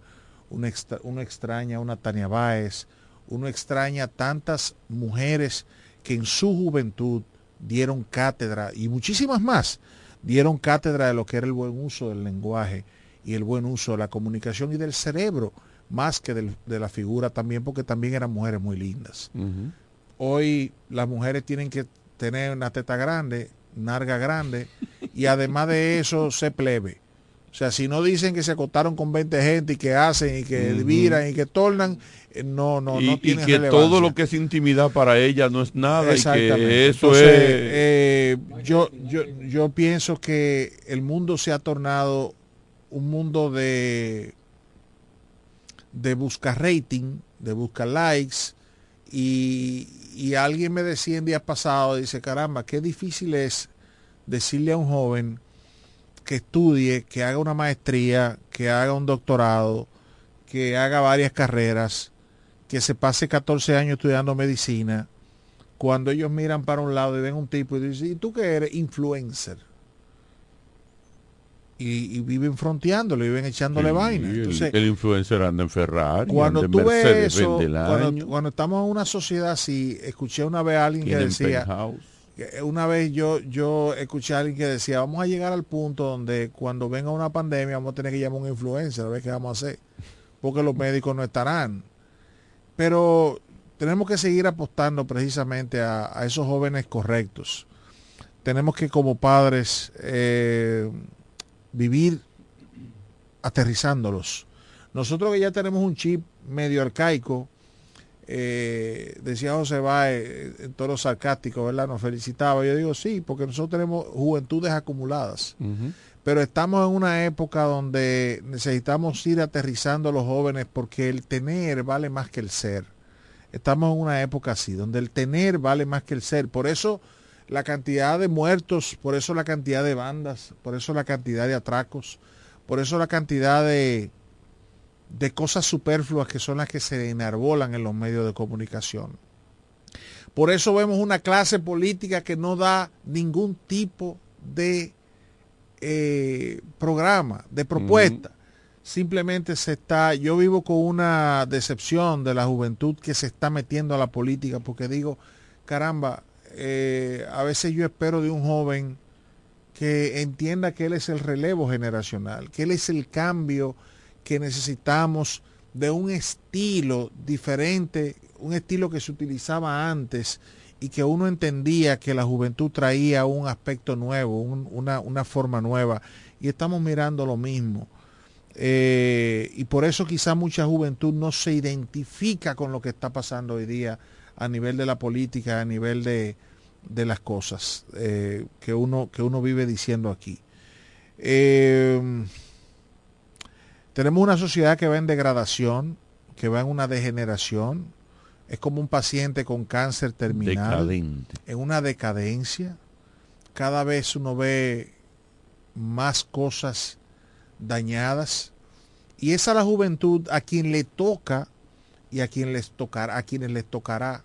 uno, extra, uno extraña una Tania Báez, uno extraña tantas mujeres que en su juventud dieron cátedra y muchísimas más dieron cátedra de lo que era el buen uso del lenguaje y el buen uso de la comunicación y del cerebro, más que del, de la figura también, porque también eran mujeres muy lindas. Uh -huh. Hoy las mujeres tienen que tener una teta grande, narga grande, y además de eso, se plebe. O sea, si no dicen que se acostaron con 20 gente y que hacen y que uh -huh. viran y que tornan, eh, no, no, y, no tiene y que relevancia. todo lo que es intimidad para ella no es nada y que eso Entonces, es eh, yo, yo, yo pienso que el mundo se ha tornado un mundo de de buscar rating, de buscar likes y, y alguien me decía en días pasados, dice, caramba, qué difícil es decirle a un joven que estudie, que haga una maestría, que haga un doctorado, que haga varias carreras, que se pase 14 años estudiando medicina, cuando ellos miran para un lado y ven un tipo y dicen, ¿y tú qué eres? Influencer. Y, y, viven fronteándole, viven echándole Sí, vaina. el- Entonces, el, influencer anda en Ferrari, cuando anda en tú ves Mercedes, eso, cuando, estamos en una sociedad así, escuché una vez a alguien que decía, penthouse. Que una vez yo, yo escuché a alguien que decía, vamos a llegar al punto donde cuando venga una pandemia vamos a tener que llamar a un influencer a ver qué vamos a hacer, porque los médicos no estarán. Pero tenemos que seguir apostando precisamente a, a esos jóvenes correctos. Tenemos que como padres eh, vivir aterrizándolos. Nosotros que ya tenemos un chip medio arcaico, eh, decía José Báez, en todo sarcástico, ¿verdad? Nos felicitaba. Yo digo, sí, porque nosotros tenemos juventudes acumuladas. Pero estamos en una época donde necesitamos ir aterrizando a los jóvenes porque el tener vale más que el ser. Estamos en una época así, donde el tener vale más que el ser. Por eso la cantidad de muertos, por eso la cantidad de bandas, por eso la cantidad de atracos, por eso la cantidad de, de cosas superfluas que son las que se enarbolan en los medios de comunicación. Por eso vemos una clase política que no da ningún tipo de eh, programa, de propuesta. Uh -huh. Simplemente se está, yo vivo con una decepción de la juventud que se está metiendo a la política porque digo, caramba, eh, a veces yo espero de un joven que entienda que él es el relevo generacional, que él es el cambio que necesitamos de un estilo diferente, un estilo que se utilizaba antes y que uno entendía que la juventud traía un aspecto nuevo, un, una, una, forma nueva, y estamos mirando lo mismo. Eh, y por eso quizá mucha juventud no se identifica con lo que está pasando hoy día a nivel de la política, a nivel de, de las cosas eh, que, uno, que uno vive diciendo aquí. Eh, tenemos una sociedad que va en degradación, que va en una degeneración. Es como un paciente con cáncer terminal. Decadente. En una decadencia. Cada vez uno ve más cosas dañadas. Y es a la juventud a quien le toca y a quien les tocará, a quienes les tocará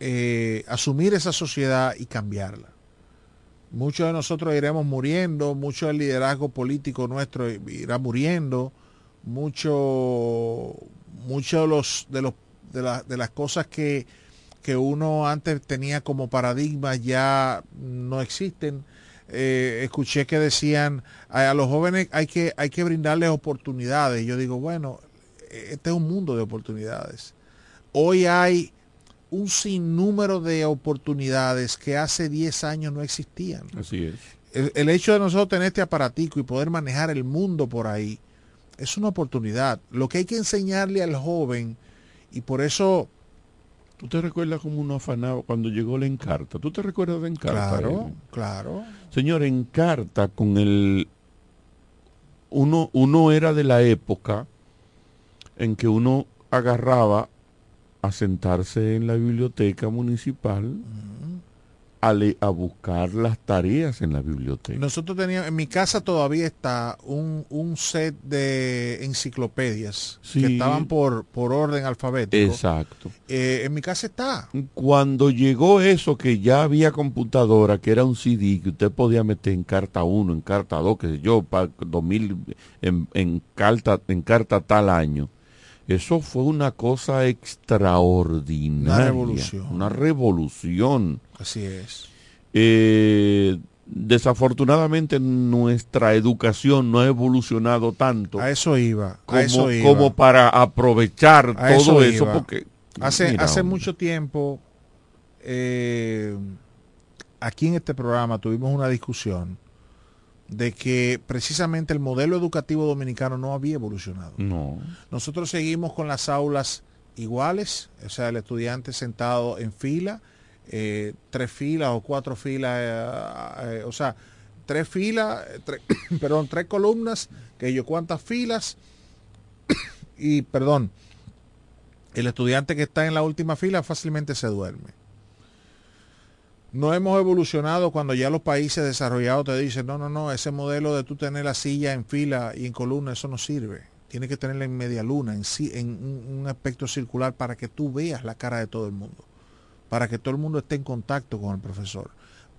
eh, asumir esa sociedad y cambiarla. Muchos de nosotros iremos muriendo, mucho del liderazgo político nuestro irá muriendo, mucho, mucho de los de los de, la- de las cosas que, que uno antes tenía como paradigmas ya no existen. Eh, escuché que decían a, a los jóvenes hay que hay que brindarles oportunidades. Yo digo, bueno, este es un mundo de oportunidades. Hoy hay un sinnúmero de oportunidades que hace 10 años no existían. Así es. El, el hecho de nosotros tener este aparatico y poder manejar el mundo por ahí es una oportunidad. Lo que hay que enseñarle al joven, y por eso, ¿Tú te recuerdas como uno afanaba cuando llegó la Encarta? ¿Tú te recuerdas de Encarta? claro, eh? claro, Señor, Encarta con el... Uno, uno era de la época en que uno agarraba a sentarse en la biblioteca municipal a, le- a buscar las tareas en la biblioteca. nosotros teníamos, en mi casa todavía está un, un set de enciclopedias Sí. que estaban por, por orden alfabético. Exacto. Eh, en mi casa está. Cuando llegó eso que ya había computadora, que era un CD que usted podía meter en carta 1, en carta 2, que sé yo, para 2000, en, en, carta, en carta tal año. Eso fue una cosa extraordinaria. Una revolución. Una revolución. Así es. Eh, desafortunadamente nuestra educación no ha evolucionado tanto A eso iba. como, a eso iba. como para aprovechar A todo eso, porque hace, mira, hace hombre. mucho tiempo eh, aquí en este programa tuvimos una discusión de que precisamente el modelo educativo dominicano no había evolucionado. No. Nosotros seguimos con las aulas iguales, o sea, el estudiante sentado en fila, eh, tres filas o cuatro filas, eh, eh, o sea, tres filas, perdón, tres columnas, que yo cuántas filas, y perdón, el estudiante que está en la última fila fácilmente se duerme. No hemos evolucionado cuando ya los países desarrollados te dicen, no, no, no, ese modelo de tú tener la silla en fila y en columna, eso no sirve. Tiene que tenerla en media luna, en, en un, aspecto circular para que tú veas la cara de todo el mundo, para que todo el mundo esté en contacto con el profesor.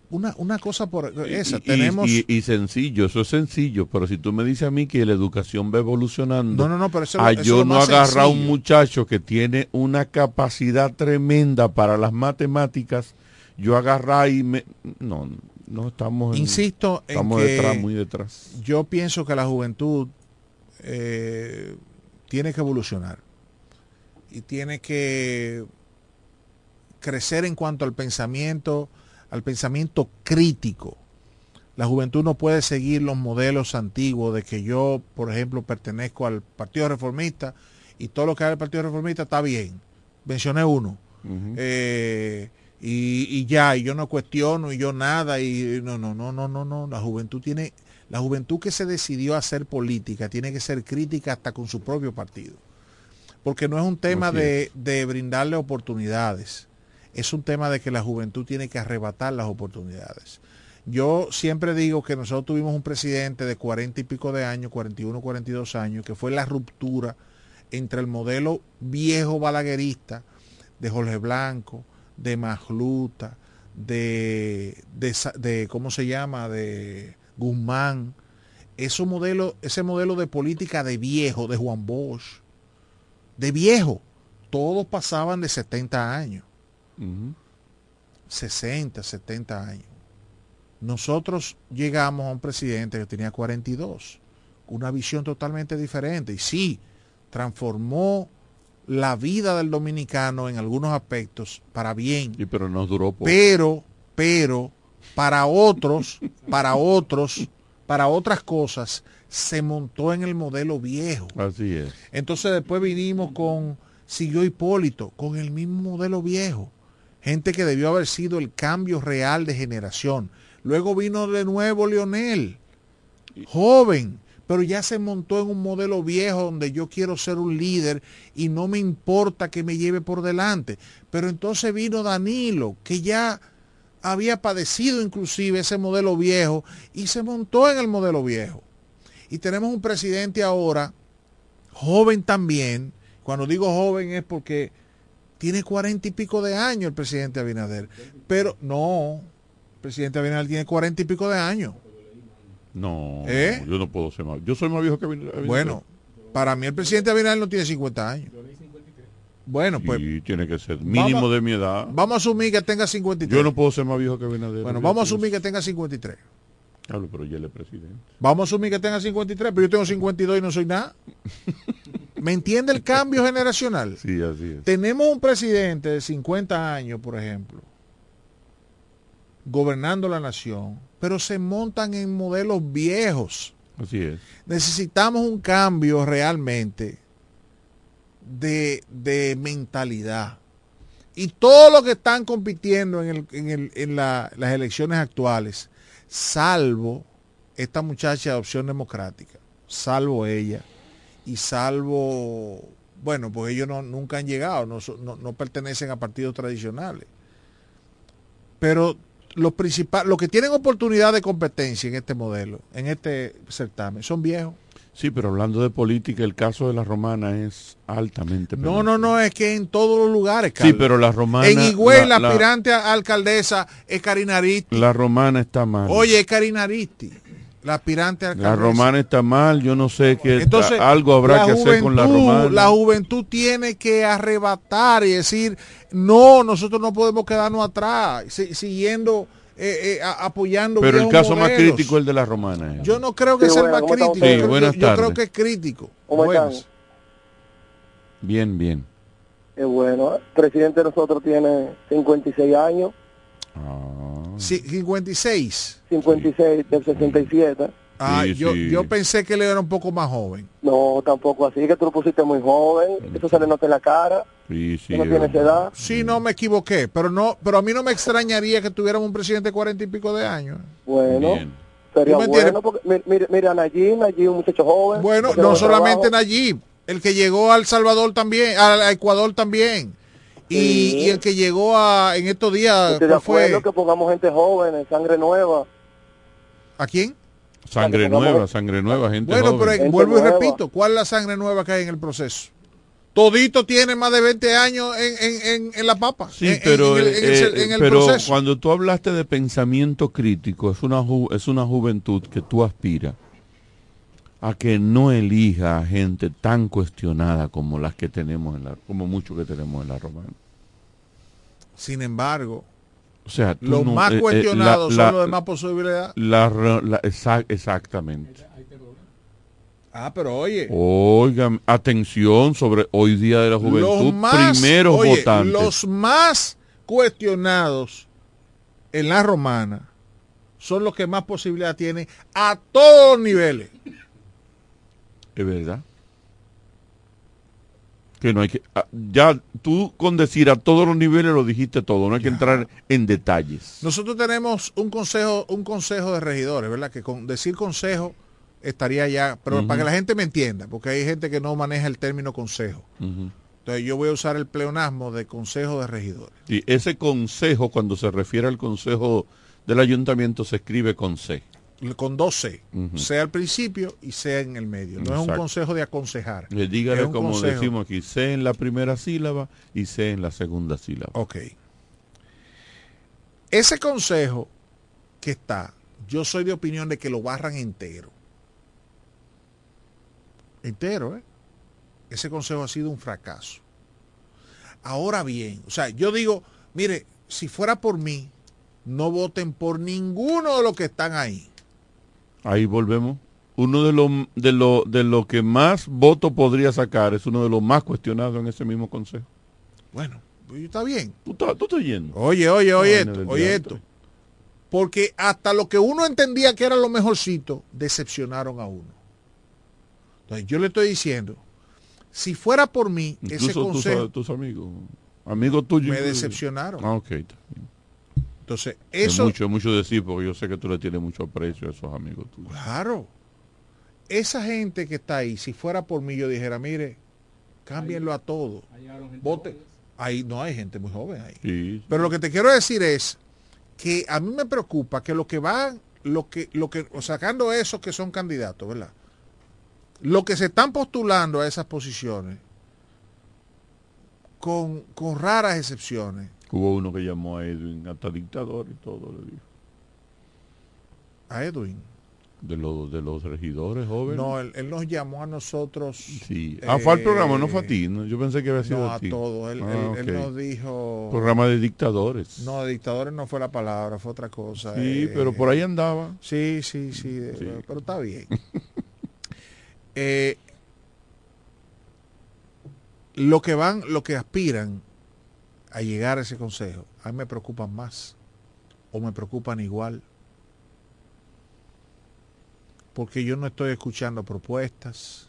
Una, una cosa por esa, Y- tenemos... y, y sencillo, eso es sencillo, pero si tú me dices a mí que la educación va evolucionando, No, no, no, pero eso a eso es yo no agarrar a un muchacho que tiene una capacidad tremenda para las matemáticas, yo agarrar y me... No, no estamos en- Insisto en estamos que detrás, muy detrás. yo pienso que la juventud eh, tiene que evolucionar y tiene que crecer en cuanto al pensamiento, al pensamiento crítico. La juventud no puede seguir los modelos antiguos de que yo, por ejemplo, pertenezco al Partido Reformista y todo lo que haga el Partido Reformista está bien. Mencioné uno. Eh, y, y ya, y yo no cuestiono, y yo nada, y no, no, no, no, no, no. La juventud tiene, la juventud que se decidió a hacer política tiene que ser crítica hasta con su propio partido. Porque no es un tema de, de brindarle oportunidades, es un tema de que la juventud tiene que arrebatar las oportunidades. Yo siempre digo que nosotros tuvimos un presidente de cuarenta y pico de años, 41, 42 años, que fue la ruptura entre el modelo viejo balaguerista de Jorge Blanco, de Magluta, de, de, ¿cómo se llama? de Guzmán, ese modelo, ese modelo de política de viejo, de Juan Bosch, de viejo, todos pasaban de 70 años. 60, 70 años. Nosotros llegamos a un presidente que tenía 42, una visión totalmente diferente. Y sí, transformó la vida del dominicano en algunos aspectos para bien. Sí, pero nos duró poco. Pero, pero, para otros, para otros, para otras cosas, se montó en el modelo viejo. Así es. Entonces después vinimos con, siguió Hipólito, con el mismo modelo viejo. gente que debió haber sido el cambio real de generación. Luego vino de nuevo Leonel, joven, pero ya se montó en un modelo viejo donde yo quiero ser un líder y no me importa que me lleve por delante. Pero entonces vino Danilo, que ya había padecido inclusive ese modelo viejo y se montó en el modelo viejo. Y tenemos un presidente ahora, joven también, cuando digo joven es porque tiene cuarenta y pico de años el presidente Abinader. Pero no, el presidente Abinader tiene cuarenta y pico de años. No, ¿Eh? yo no puedo ser más. Yo soy más viejo que Abinader. Bueno, para mí el presidente Abinader no tiene 50 años. Bueno, pues Sí, tiene que ser mínimo Vamos- de mi edad. vamos a asumir que tenga 53. Yo no puedo ser más viejo que Abinader. Bueno, vamos a tengo- asumir que tenga 53. Claro, pero ya él es presidente. Vamos a asumir que tenga 53, pero yo tengo 52 y no soy nada. ¿Me entiende el cambio generacional? Sí, así es. Tenemos un presidente de 50 años, por ejemplo, gobernando la nación, pero se montan en modelos viejos. Así es. Necesitamos un cambio realmente de, de mentalidad. Y todos los que están compitiendo en, el- en el- en la- las elecciones actuales, salvo esta muchacha de opción democrática, salvo ella, y salvo, bueno, pues ellos no, nunca han llegado, no, no- no pertenecen a partidos tradicionales. Pero los principales, los que tienen oportunidad de competencia en este modelo, en este certamen, son viejos. Sí, pero hablando de política, el caso de la romana es altamente No, no, no, es que en todos los lugares. Sí, Carlos. pero la romana. En Higüey, la, la- aspirante a alcaldesa es Karina Aristi. La romana está mal. Oye, es Karina Aristi, la aspirante alcaldesa. la romana está mal. Yo no sé qué. Entonces, algo habrá que hacer con la juventud- romana. La juventud tiene que arrebatar y decir, no, nosotros no podemos quedarnos atrás, si- siguiendo, eh, eh, a- apoyando. pero el caso más crítico es el de la romana. eh. Yo no creo que Sí, sea el más ¿cómo estamos crítico. todos? yo, Sí, creo- yo creo que es crítico. Bien, bien. Es bueno. El presidente de nosotros tiene 56 años, Sí, 56. 56 del 67. Ah, Sí, yo, sí. yo pensé que él era un poco más joven. No, tampoco así, que tú lo pusiste muy joven, eso se le nota en la cara, Sí, sí. no edad. Sí, no me equivoqué, pero no, pero a mí no me extrañaría que tuviéramos un presidente de cuarenta y pico de años. Bueno, Bien. sería bueno, porque mi- mire, mire a Nayib, Nayib un muchacho joven. Bueno, no solamente trabajo. Nayib, el que llegó al Salvador también, al a Ecuador también. Y, Sí. y el que llegó a en estos días, Estoy de ¿cuál fue? que pongamos gente joven, sangre nueva. ¿A quién? Sangre pongamos- nueva, sangre nueva, gente Bueno, joven. pero Gente vuelvo y repito, ¿cuál es la sangre nueva que hay en el proceso? Todito tiene más de 20 años en, en- en- en la papa. Sí, en- pero, en el, en el- eh, en el pero proceso. cuando tú hablaste de pensamiento crítico, es una, ju- es una juventud que tú aspiras a que no elija a gente tan cuestionada como las que tenemos, en la, como muchos que tenemos en la romana. Sin embargo, O sea, tú los no- más eh, eh, cuestionados la- son los de más posibilidad. la exactamente. Ah, pero oye, Oigan, atención sobre hoy día de la juventud, los más, primeros oye, votantes. los más cuestionados en la romana son los que más posibilidad tienen a todos los niveles. Es verdad. Que no hay que... ah, Ya tú con decir a todos los niveles lo dijiste todo, no hay que entrar en detalles. Nosotros tenemos un consejo, un consejo de regidores, ¿verdad? Que con decir consejo estaría ya, pero para que la gente me entienda, porque hay gente que no maneja el término consejo. Entonces yo voy a usar el pleonasmo de consejo de regidores. Y ese consejo, cuando se refiere al consejo del ayuntamiento, se escribe con C. Con dos C, Ujú. sea al principio y sea en el medio. No es un consejo de aconsejar. Le dígale como consejo. decimos aquí, C en la primera sílaba y C en la segunda sílaba. Ok. Ese consejo que está, yo soy de opinión de que lo barran entero. Entero, ¿eh? Ese consejo ha sido un fracaso. Ahora bien, o sea, yo digo, mire, si fuera por mí, no voten por ninguno de los que están ahí. Ahí volvemos. Uno de los de lo, de lo que más voto podría sacar es uno de los más cuestionados en ese mismo consejo. Bueno, pues está bien. Tú, estás- tú estás yendo. Oye, oye, oye esto, oye esto. Porque hasta lo que uno entendía que era lo mejorcito, decepcionaron a uno. Entonces yo le estoy diciendo, si fuera por mí, ese Incluso tus, consejo, tus amigos. Amigo tuyo. me decepcionaron. Ah, ok. Entonces, Es eso, mucho, mucho decir, porque yo sé que tú le tienes mucho aprecio a esos amigos tuyos. claro, esa gente que está ahí, si fuera por mí, yo dijera, mire, cámbienlo a todo. Vote. Ahí no hay gente muy joven ahí. Sí. Pero lo que te quiero decir es que a mí me preocupa que lo que van, lo que, lo que, sacando esos que son candidatos, ¿verdad? Lo que se están postulando a esas posiciones, con, con raras excepciones, Hubo uno que llamó a Edwin hasta dictador y todo le dijo. a Edwin. De los, de los regidores jóvenes. No, él, él nos llamó a nosotros. Sí. Ah, fue al programa, no fue a eh, ti. ¿no? Yo pensé que había sido No, a a ti. todos. Él, Ah, él- nos dijo. Programa de dictadores. No, de dictadores no fue la palabra, fue otra cosa. Sí, eh, pero por ahí andaba. Sí, sí, sí, de- pero está bien. Eh, lo que van, lo que aspiran a llegar a ese consejo, a mí me preocupan más o me preocupan igual. Porque yo no estoy escuchando propuestas.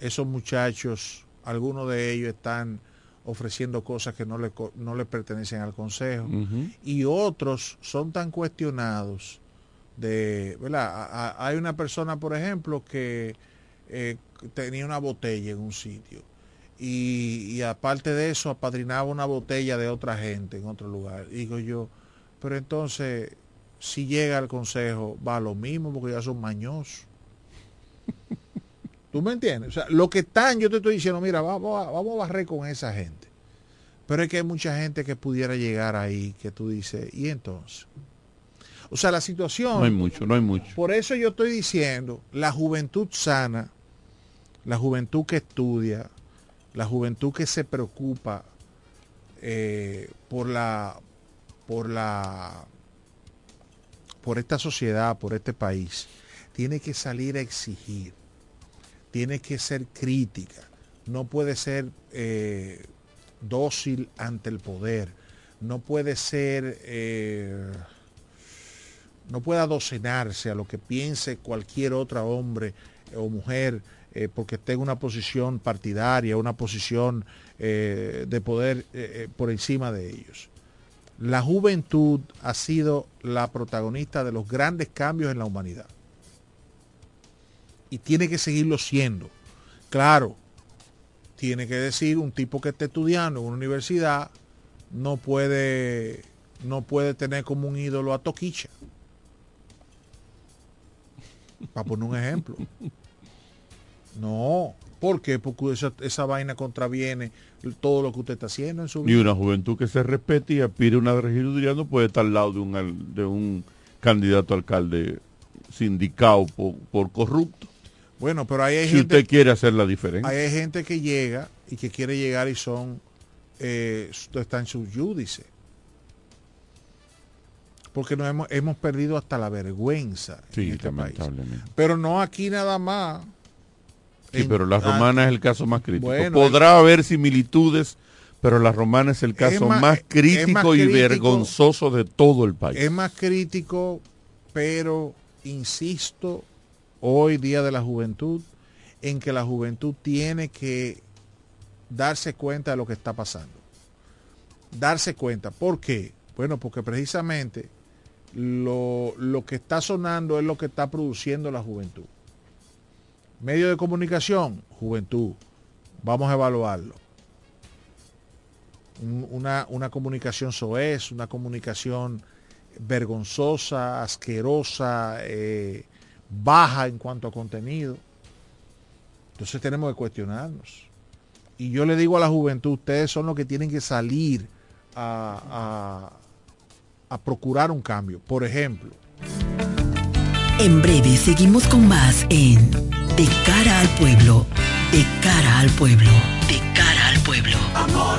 Esos muchachos, algunos de ellos están ofreciendo cosas que no le, no le pertenecen al consejo y otros son tan cuestionados de, ¿verdad? A- a- hay una persona, por ejemplo, que eh, tenía una botella en un sitio y, y aparte de eso apadrinaba una botella de otra gente en otro lugar. Digo yo, pero entonces, si llega al consejo, va a lo mismo porque ya son mañosos. ¿Tú me entiendes? O sea, lo que están, yo te estoy diciendo, mira, vamos a, vamos a barrer con esa gente. Pero es que hay mucha gente que pudiera llegar ahí, que tú dices, ¿y entonces? O sea, la situación... No hay mucho, no hay mucho. Por eso yo estoy diciendo, la juventud sana, la juventud que estudia, la juventud que se preocupa eh, por la, por la, por esta sociedad, por este país, tiene que salir a exigir, tiene que ser crítica, no puede ser eh, dócil ante el poder, no puede ser eh, no puede adocenarse a lo que piense cualquier otro hombre o mujer eh, porque esté una posición partidaria, una posición eh, de poder eh, por encima de ellos. La juventud ha sido la protagonista de los grandes cambios en la humanidad. Y tiene que seguirlo siendo. Claro, tiene que decir un tipo que esté estudiando en una universidad no puede, no puede tener como un ídolo a Toquicha. Para poner un ejemplo. No. ¿Por qué? Porque esa, esa vaina contraviene todo lo que usted está haciendo en su Y vida. una juventud que se respete y aspire a una regiduría no puede estar al lado de un, de un candidato a alcalde sindicado por, por corrupto. Bueno, pero ahí hay si gente, usted quiere hacer la diferencia. ahí hay gente que llega y que quiere llegar y son, eh, están subyúdice. Porque nos hemos, hemos perdido hasta la vergüenza en este país. Pero no aquí nada más. Sí, pero la romana es el caso más crítico. bueno, Podrá haber similitudes, pero la romana es el caso más- crítico más y vergonzoso de todo el país. Es más crítico, pero insisto, hoy día de la juventud, en que la juventud tiene que darse cuenta de lo que está pasando. Darse cuenta. ¿Por qué? Bueno, porque precisamente lo, lo que está sonando es lo que está produciendo la juventud. Medio de comunicación, juventud. Vamos a evaluarlo. Un- Una, una comunicación soez, una comunicación vergonzosa, asquerosa, eh, baja en cuanto a contenido. Entonces tenemos que cuestionarnos. Y yo le digo a la juventud, ustedes son los que tienen que salir a- a procurar un cambio. Por ejemplo, En breve seguimos con más en De cara al pueblo, de cara al pueblo, de cara al pueblo. Amor.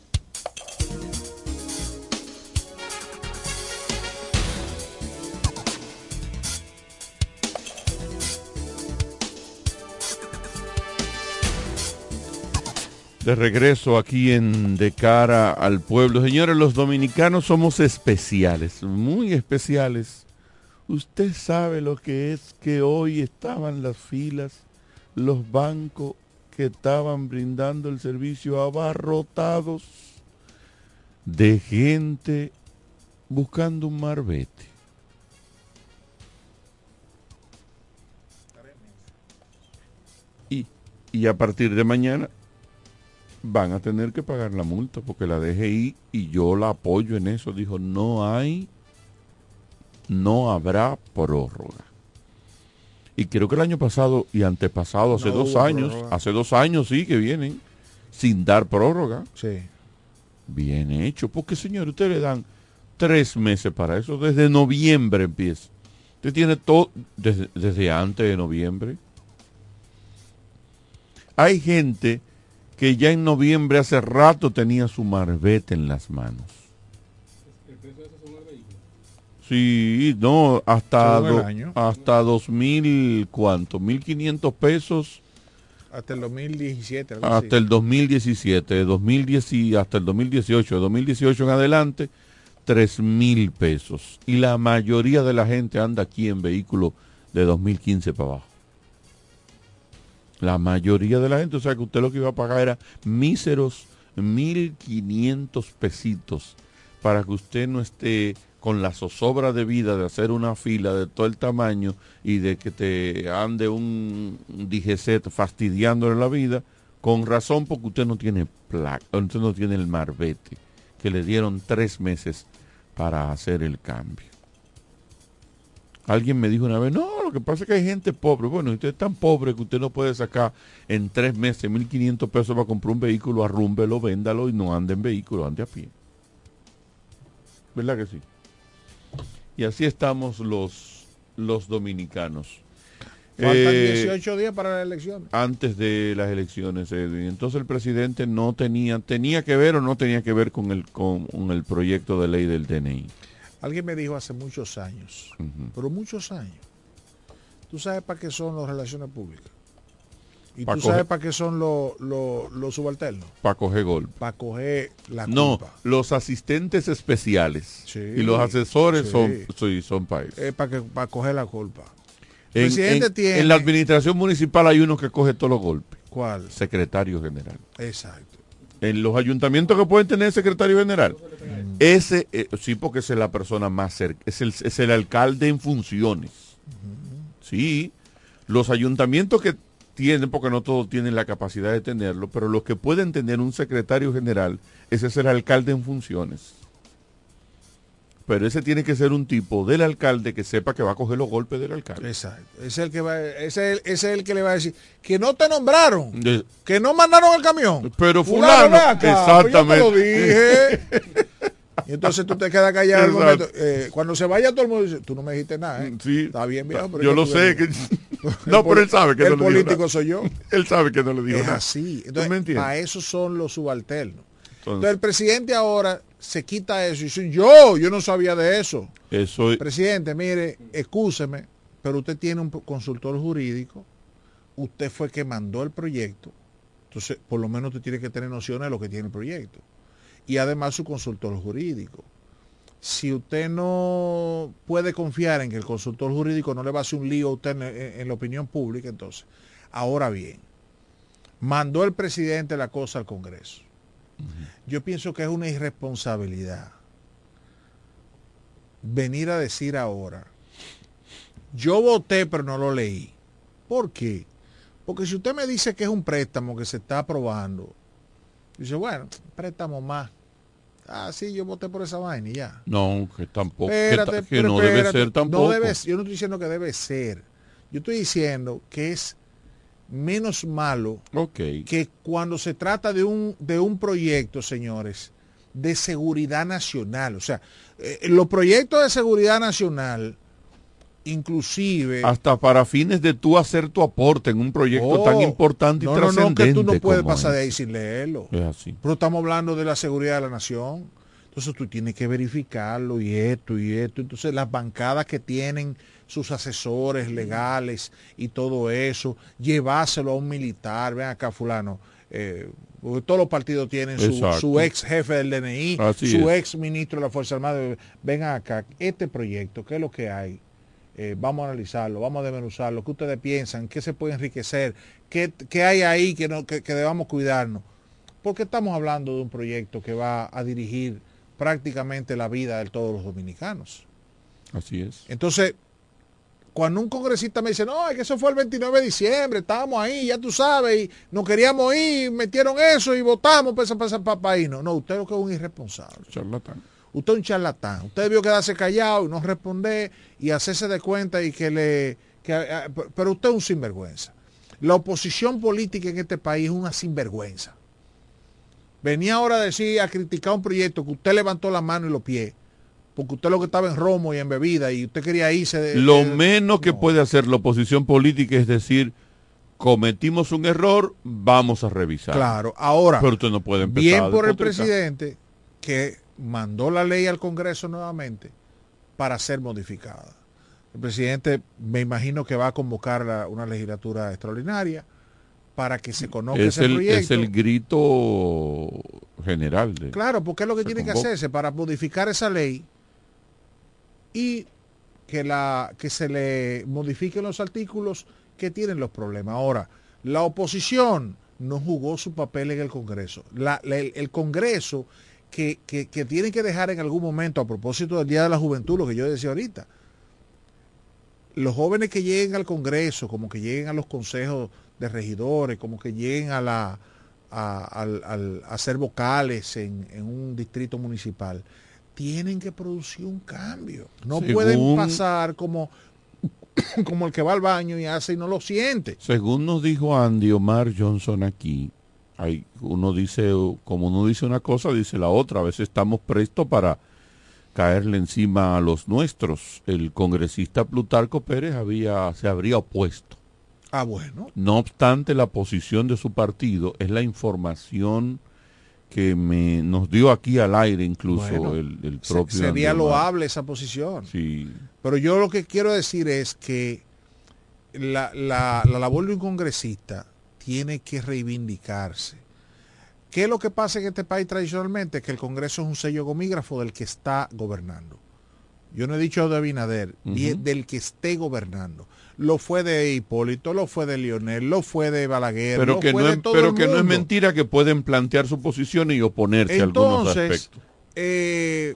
De regreso aquí en De cara al pueblo. Señores, los dominicanos somos especiales, muy especiales. Usted sabe lo que es que hoy estaban las filas, los bancos que estaban brindando el servicio abarrotados de gente buscando un marbete. Y, y a partir de mañana van a tener que pagar la multa porque la DGI y yo la apoyo en eso. Dijo no hay no habrá prórroga. Y creo que el año pasado y antepasado hace No dos años prórroga. hace dos años sí que vienen sin dar prórroga. Sí. bien hecho porque señor usted le dan tres meses para eso. Desde noviembre empieza. Usted tiene todo desde, desde antes de noviembre. Hay gente que ya en noviembre hace rato tenía su marbete en las manos. Sí, no, hasta, el do- hasta 2000, ¿cuánto? 1500 pesos Hasta el 2017. algo así. hasta el 2017, de 2010 y hasta el 2018, de 2018 en adelante, 3 mil pesos. Y la mayoría de la gente anda aquí en vehículos de 2015 para abajo. La mayoría de la gente, o sea que usted lo que iba a pagar era míseros 1.500 pesitos para que usted no esté con la zozobra de vida de hacer una fila de todo el tamaño y de que te ande un DGZ fastidiándole la vida, con razón porque usted no tiene placa, usted no tiene el marbete, que le dieron tres meses para hacer el cambio. Alguien me dijo una vez, no, lo que pasa es que hay gente pobre. Bueno, usted es tan pobre que usted no puede sacar en tres meses 1.500 pesos para comprar un vehículo, arrúmbelo, véndalo y no ande en vehículo, ande a pie. ¿Verdad que sí? Y así estamos los, los dominicanos. Faltan Eh, 18 días para las elecciones. antes de las elecciones, Edwin. Entonces el presidente no tenía, tenía que ver o no tenía que ver con el, con, con el proyecto de ley del DNI. Alguien me dijo hace muchos años, pero muchos años, ¿tú sabes para qué son las relaciones públicas? ¿Y Pa' tú coger- sabes para qué son los, los subalternos? Para coger golpe. Para coger la No, culpa. los asistentes especiales Sí, y los asesores sí. son, sí, son para que para coger la culpa. El En, presidente en- tiene... en la administración municipal hay uno que coge todos los golpes. ¿Cuál? Secretario general. Exacto. En los ayuntamientos que pueden tener secretario general. Ese, eh, sí, porque esa es la persona más cerca. Es el, es el alcalde en funciones. Sí. Los ayuntamientos que tienen, porque no todos tienen la capacidad de tenerlo, pero los que pueden tener un secretario general, ese es el alcalde en funciones. Pero ese tiene que ser un tipo del alcalde que sepa que va a coger los golpes del alcalde. Exacto. Es el que va, ese es el, ese es el que le va a decir que no te nombraron, De- que no mandaron el camión. Pero fulano, acá, exactamente. pues yo te lo dije. y entonces tú te quedas callado al Exacto. momento. Eh, cuando se vaya todo el mundo dice, tú no me dijiste nada. ¿eh? Está bien, viejo, pero Yo lo sé. Que... El no, pero él sabe que el no le dijo político nada. soy yo. Él sabe que no le dijo Es nada. así. ¿Tú Entonces, para eso son los subalternos. Entonces- Entonces el presidente ahora se quita eso y dice, yo, yo no sabía de eso. Eso es- Presidente, mire, excúseme, pero usted tiene un consultor jurídico, usted fue que mandó el proyecto, entonces por lo menos usted tiene que tener nociones de lo que tiene el proyecto. Y además su consultor jurídico. Si usted no puede confiar en que el consultor jurídico no le va a hacer un lío a usted en, en- en la opinión pública, entonces, ahora bien, mandó el presidente la cosa al Congreso. Yo pienso que es una irresponsabilidad venir a decir ahora, yo voté pero no lo leí. ¿Por qué? Porque si usted me dice que es un préstamo que se está aprobando, dice, bueno, préstamo más. Ah, sí, yo voté por esa vaina y ya. No, que tampoco. que Espérate, que, pero no debe ser tampoco. No debe, yo no estoy diciendo que debe ser. Yo estoy diciendo que es menos malo que cuando se trata de un, de un proyecto, señores, de seguridad nacional. O sea, eh, los proyectos de seguridad nacional, inclusive... Hasta para fines de tú hacer tu aporte en un proyecto Oh, tan importante y no, no, no, trascendente. que tú no puedes pasar de ese. ahí sin leerlo. Es así. Pero estamos hablando de la seguridad de la nación. Entonces tú tienes que verificarlo y esto y esto. Entonces las bancadas que tienen sus asesores legales y todo eso, llevárselo a un militar. Ven acá, fulano. eh, porque todos los partidos tienen su, ex jefe del DNI, Así su es. ex ministro de la Fuerza Armada. Vengan acá, este proyecto, ¿qué es lo que hay? Eh, vamos a analizarlo, vamos a desmenuzarlo. ¿Qué ustedes piensan? ¿Qué se puede enriquecer? ¿Qué, qué hay ahí que, no, que, que debamos cuidarnos? Porque estamos hablando de un proyecto que va a dirigir prácticamente la vida de todos los dominicanos. Así es. Entonces, cuando un congresista me dice, no, es que eso fue el 29 de diciembre, estábamos ahí, ya tú sabes, y no queríamos ir, metieron eso y votamos para ese país. No, no, usted lo que es un irresponsable. Charlatán. Usted es un charlatán. Usted debió quedarse callado y no responder y hacerse de cuenta y que le... que, eh, pero usted es un sinvergüenza. La oposición política en este país es una sinvergüenza. Venía ahora a decir, a criticar un proyecto que usted levantó la mano y los pies, porque usted lo que estaba en romo y en bebida y usted quería irse de... Lo de- menos que puede hacer la oposición política es decir, cometimos un error, vamos a revisar. Claro, ahora, Pero usted no puede empezar bien por el presidente que mandó la ley al Congreso nuevamente para ser modificada. El presidente me imagino que va a convocar la- una legislatura extraordinaria para que se conozca Es ese el, proyecto. es el grito general. De, Claro, porque es lo que tiene que hacerse para modificar esa ley y que, la, que se le modifiquen los artículos que tienen los problemas. Ahora, la oposición no jugó su papel en el Congreso. La- la- el, el Congreso que, que, que tiene que dejar en algún momento, a propósito del Día de la Juventud, lo que yo decía ahorita, los jóvenes que lleguen al Congreso, como que lleguen a los consejos de regidores, como que lleguen a la a, al- a ser vocales en, en un distrito municipal, tienen que producir un cambio. No Según- pueden pasar como, como el que va al baño y hace y no lo siente. Según nos dijo Andy Omar Johnson aquí, hay, uno dice, como uno dice una cosa, dice la otra. A veces estamos prestos para caerle encima a los nuestros. El congresista Plutarco Pérez había, se habría opuesto. Ah, bueno. No obstante, la posición de su partido es la información que me, nos dio aquí al aire incluso Bueno, el, el Se- propio sería loable esa posición. Sí. Pero yo lo que quiero decir es que la, la- la labor de un congresista tiene que reivindicarse. ¿Qué es lo que pasa en este país tradicionalmente? Que el Congreso es un sello gomígrafo del que está gobernando. Yo no he dicho de Abinader, di- Ujú. del que esté gobernando. Lo fue de Hipólito, lo fue de Lionel, lo fue de Balaguer, Pero lo que, fue no de es, todo pero el que no es mentira que pueden plantear su posición y oponerse a algunos Entonces, aspectos. eh,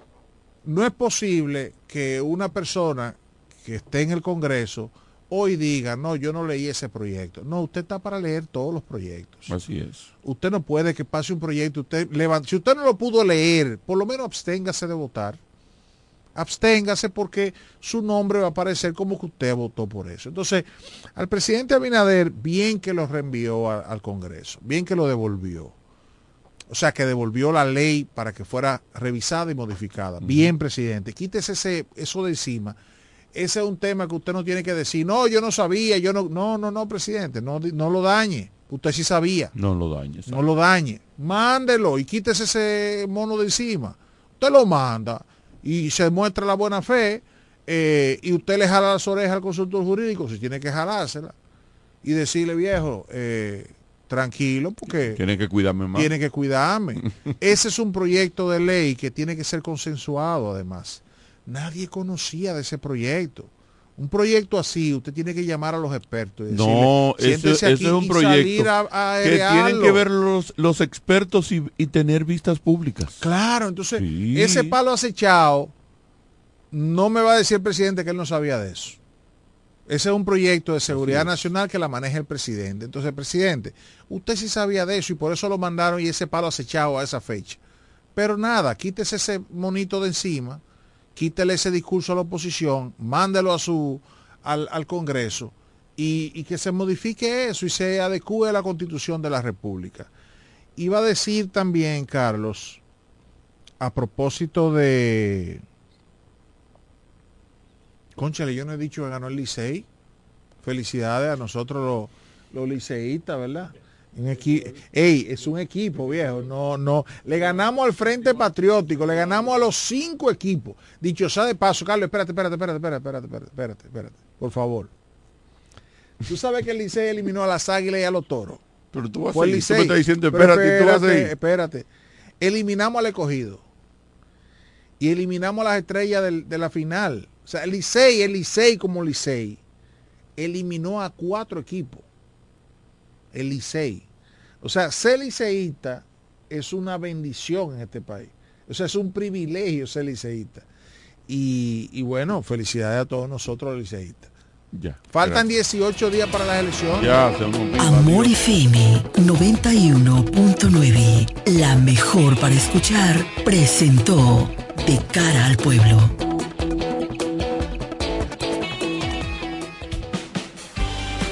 no es posible que una persona que esté en el Congreso hoy diga, no, yo no leí ese proyecto. No, usted está para leer todos los proyectos. Así es. Usted no puede que pase un proyecto, usted levante, si usted no lo pudo leer, por lo menos absténgase de votar. Absténgase porque su nombre va a aparecer como que usted votó por eso. Entonces, al presidente Abinader, bien que lo reenvió a- al Congreso, bien que lo devolvió. O sea, que devolvió la ley para que fuera revisada y modificada. Bien, presidente, quítese ese, eso de encima. Ese es un tema que usted no tiene que decir, no, yo no sabía, yo no, no, no, no, presidente, no, no lo dañe. Usted sí sabía. No lo dañes. No lo dañe. Mándelo y quítese ese mono de encima. Usted lo manda y se muestra la buena fe eh, y usted le jala las orejas al consultor jurídico si tiene que jalársela y decirle, viejo, eh, tranquilo porque Tienen que cuidarme más. tiene que cuidarme. Ese es un proyecto de ley que tiene que ser consensuado además. Nadie conocía de ese proyecto. Un proyecto así, usted tiene que llamar a los expertos. y No, decirle, eso, "Siéntese eso aquí es un proyecto a- a que tienen airearlo". que ver los, los expertos y, y tener vistas públicas. Claro, entonces Sí. ese palo acechado, no me va a decir el presidente que él no sabía de eso. Ese es un proyecto de seguridad nacional que la maneja el presidente. Entonces, presidente, usted sí sabía de eso y por eso lo mandaron y ese palo acechado a esa fecha. Pero nada, quítese ese monito de encima, quítele ese discurso a la oposición, mándelo a su, al, al Congreso y, y que se modifique eso y se adecue a la constitución de la República. Iba a decir también, Carlos, a propósito de... Conchale, yo no he dicho que ganó el Licey. Felicidades a nosotros los, los liceístas, ¿verdad? Un equi- Ey, es un equipo, viejo. No, no. Le ganamos al Frente Patriótico, le ganamos a los cinco equipos. Dicho sea de paso, Carlos, espérate, espérate, espérate, espérate, espérate, espérate, espérate, espérate, por favor. Tú sabes que el Licey eliminó a las águilas y a los toros. Pero tú vas Fue a seguir, tú me estás diciendo, Pero espérate, tú vas a espérate, seguir. espérate. Eliminamos al escogido. Y eliminamos a las estrellas del- de la final. O sea, el Licey, el Licey como Licey, eliminó a cuatro equipos. El Licey. O sea, ser liceísta es una bendición en este país. O sea, es un privilegio ser liceísta. Y, y bueno, felicidades a todos nosotros los liceístas. Ya. Faltan 18 días para las elecciones. Ya, Amor FM 91.9, la mejor para escuchar, presentó De cara al pueblo.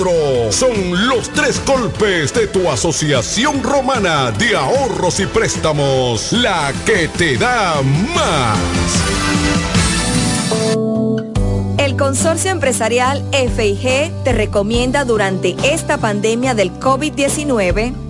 Son los tres golpes de tu Asociación Romana de Ahorros y Préstamos. La que te da más. El Consorcio Empresarial FIG te recomienda durante esta pandemia del COVID-19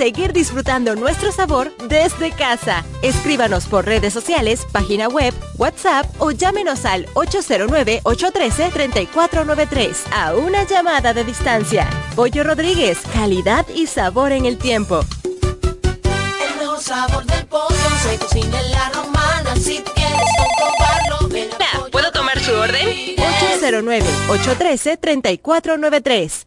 Seguir disfrutando nuestro sabor desde casa. Escríbanos por redes sociales, página web, WhatsApp o llámenos al 809-813-3493 a una llamada de distancia. Pollo Rodríguez, calidad y sabor en el tiempo. El mejor sabor del pollo se cocina en la romana. Si quieres comprobarlo, ven a Pollo ¿Puedo tomar su orden? 809-813-3493.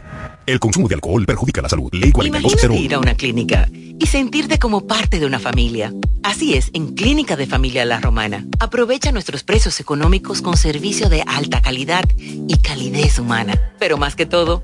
El consumo de alcohol perjudica la salud. Ley Imagínate 4201. ir a una clínica y sentirte como parte de una familia. Así es, en Clínica de Familia La Romana. Aprovecha nuestros precios económicos con servicio de alta calidad y calidez humana. Pero más que todo,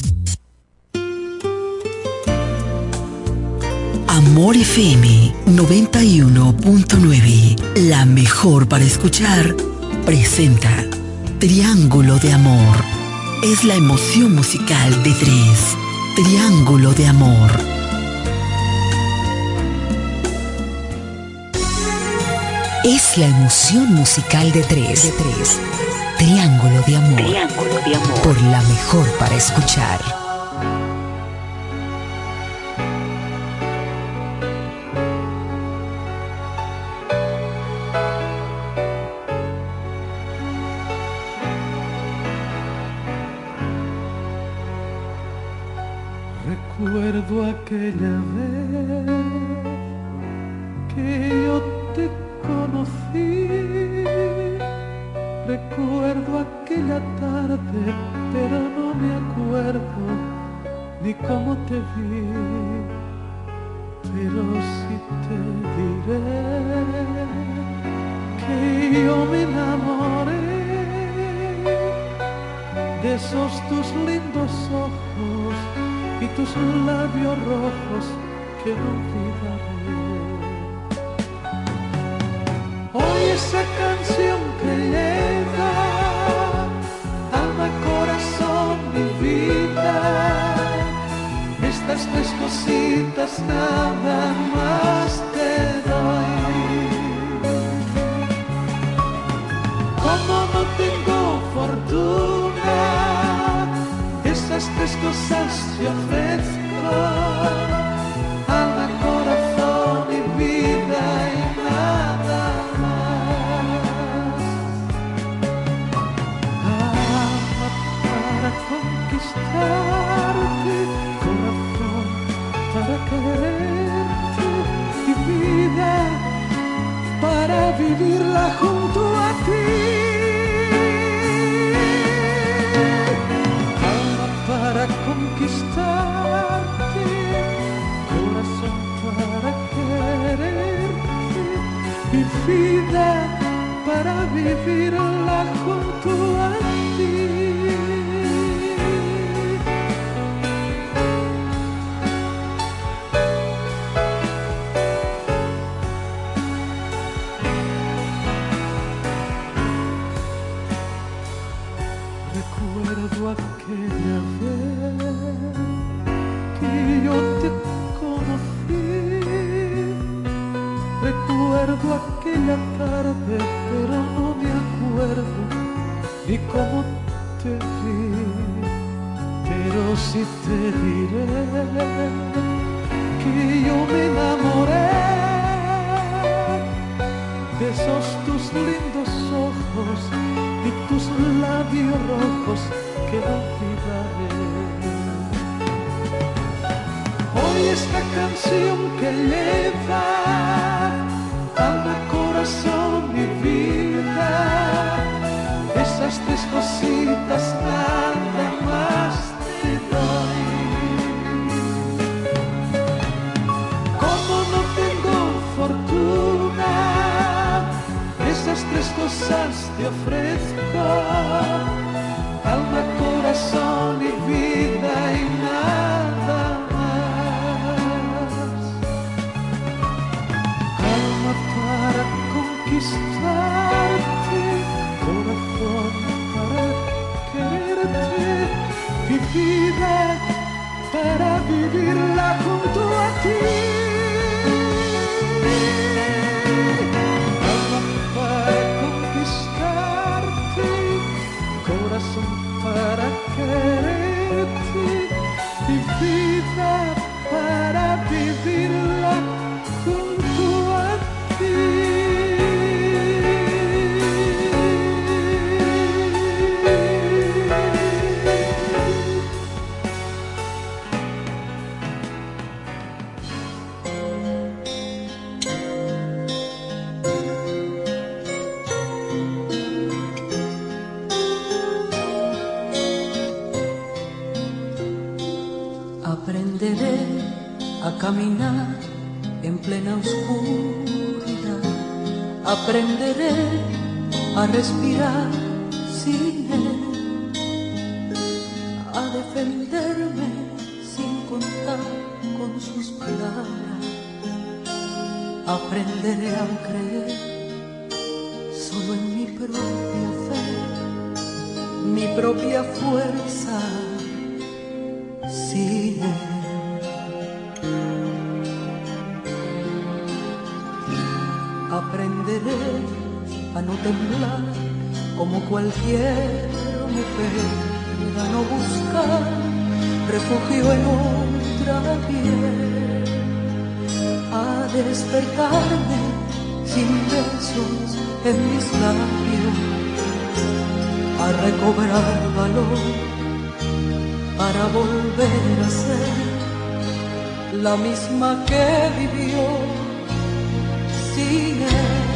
Amor FM 91.9, la mejor para escuchar, presenta Triángulo de Amor. Es la emoción musical de tres. Triángulo de Amor. Es la emoción musical de tres. De tres. Triángulo de amor. Triángulo de amor. Por la mejor para escuchar. Recuerdo aquella vez que yo te conocí. Recuerdo aquella tarde, pero no me acuerdo ni cómo te vi. Pero sí te diré que yo me enamoré de esos tus lindos ojos tus labios rojos que olvidaré. Hoy esa canción que llega alma, corazón y vida, estas tres cositas nada más te doy. Como no tengo fortuna, para quererte y vida para vivirla junto a ti. Conquistarte, corazón para quererte y vida para vivirla junto a ti. Cosas te ofrezco. Alma, corazón y vida y nada más. Alma para conquistarte, corazón para quererte y vida para vivirla junto a ti. No temblar como cualquier mujer, a no buscar refugio en otra piel, a despertarme sin besos en mis labios, a recobrar valor para volver a ser la misma que vivió sin él.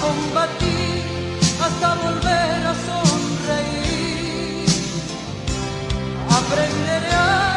Combatir hasta volver a sonreír. Aprenderé